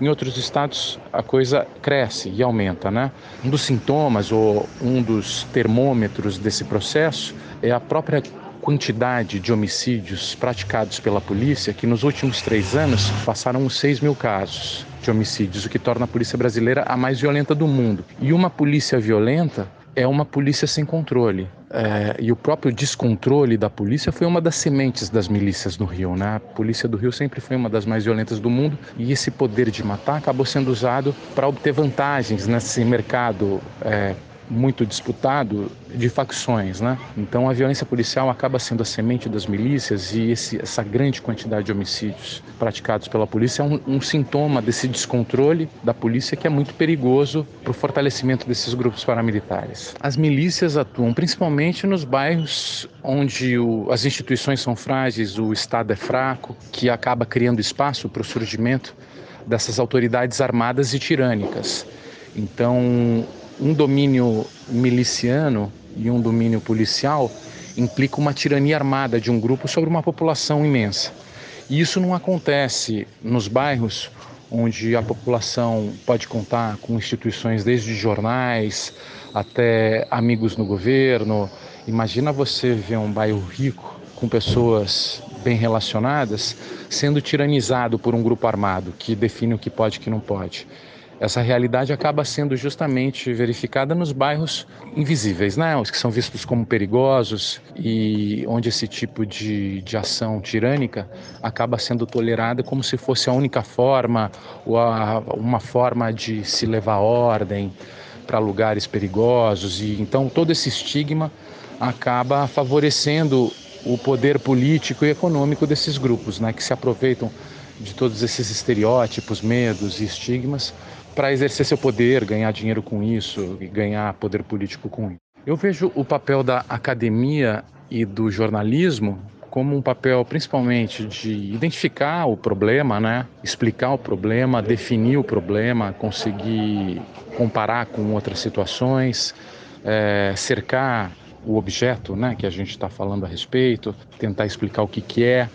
Em outros estados a coisa cresce e aumenta, né? Um dos sintomas ou um dos termômetros desse processo é a própria quantidade de homicídios praticados pela polícia, que nos últimos três anos passaram os 6 mil casos de homicídios, o que torna a polícia brasileira a mais violenta do mundo. E uma polícia violenta é uma polícia sem controle. É, e o próprio descontrole da polícia foi uma das sementes das milícias no Rio. Né? A polícia do Rio sempre foi uma das mais violentas do mundo e esse poder de matar acabou sendo usado para obter vantagens nesse mercado é, muito disputado de facções, né? Então a violência policial acaba sendo a semente das milícias e esse, essa grande quantidade de homicídios praticados pela polícia é um, um sintoma desse descontrole da polícia que é muito perigoso para o fortalecimento desses grupos paramilitares. As milícias atuam principalmente nos bairros onde o, as instituições são frágeis, o Estado é fraco, que acaba criando espaço para o surgimento dessas autoridades armadas e tirânicas. Então, um domínio miliciano e um domínio policial implica uma tirania armada de um grupo sobre uma população imensa. E isso não acontece nos bairros onde a população pode contar com instituições desde jornais até amigos no governo. Imagina você ver um bairro rico com pessoas bem relacionadas sendo tiranizado por um grupo armado que define o que pode e o que não pode essa realidade acaba sendo justamente verificada nos bairros invisíveis, né? os que são vistos como perigosos e onde esse tipo de, de ação tirânica acaba sendo tolerada como se fosse a única forma ou a, uma forma de se levar ordem para lugares perigosos e então todo esse estigma acaba favorecendo o poder político e econômico desses grupos, né, que se aproveitam de todos esses estereótipos, medos e estigmas para exercer seu poder, ganhar dinheiro com isso e ganhar poder político com isso. Eu vejo o papel da academia e do jornalismo como um papel principalmente de identificar o problema, né? explicar o problema, definir o problema, conseguir comparar com outras situações, é, cercar o objeto né, que a gente está falando a respeito, tentar explicar o que, que é,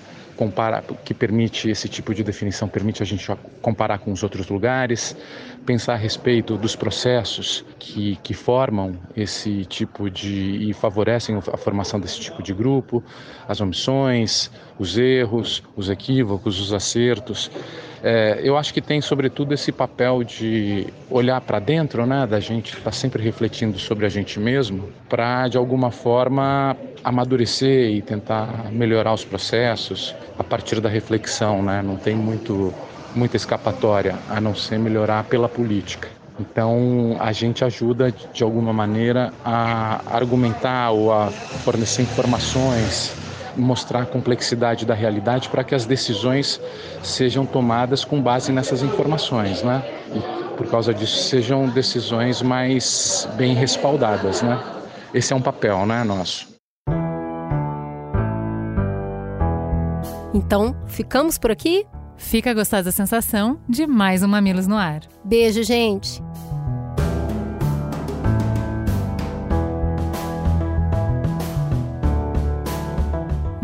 que permite esse tipo de definição permite a gente comparar com os outros lugares, pensar a respeito dos processos que, que formam esse tipo de e favorecem a formação desse tipo de grupo, as omissões, os erros, os equívocos, os acertos. É, eu acho que tem, sobretudo, esse papel de olhar para dentro, né, da gente estar tá sempre refletindo sobre a gente mesmo, para, de alguma forma, amadurecer e tentar melhorar os processos a partir da reflexão. Né? Não tem muito, muita escapatória a não ser melhorar pela política. Então, a gente ajuda, de alguma maneira, a argumentar ou a fornecer informações mostrar a complexidade da realidade para que as decisões sejam tomadas com base nessas informações, né? E por causa disso sejam decisões mais bem respaldadas, né? Esse é um papel, né, nosso. Então, ficamos por aqui? Fica a gostosa sensação de mais um Mamilos no Ar. Beijo, gente!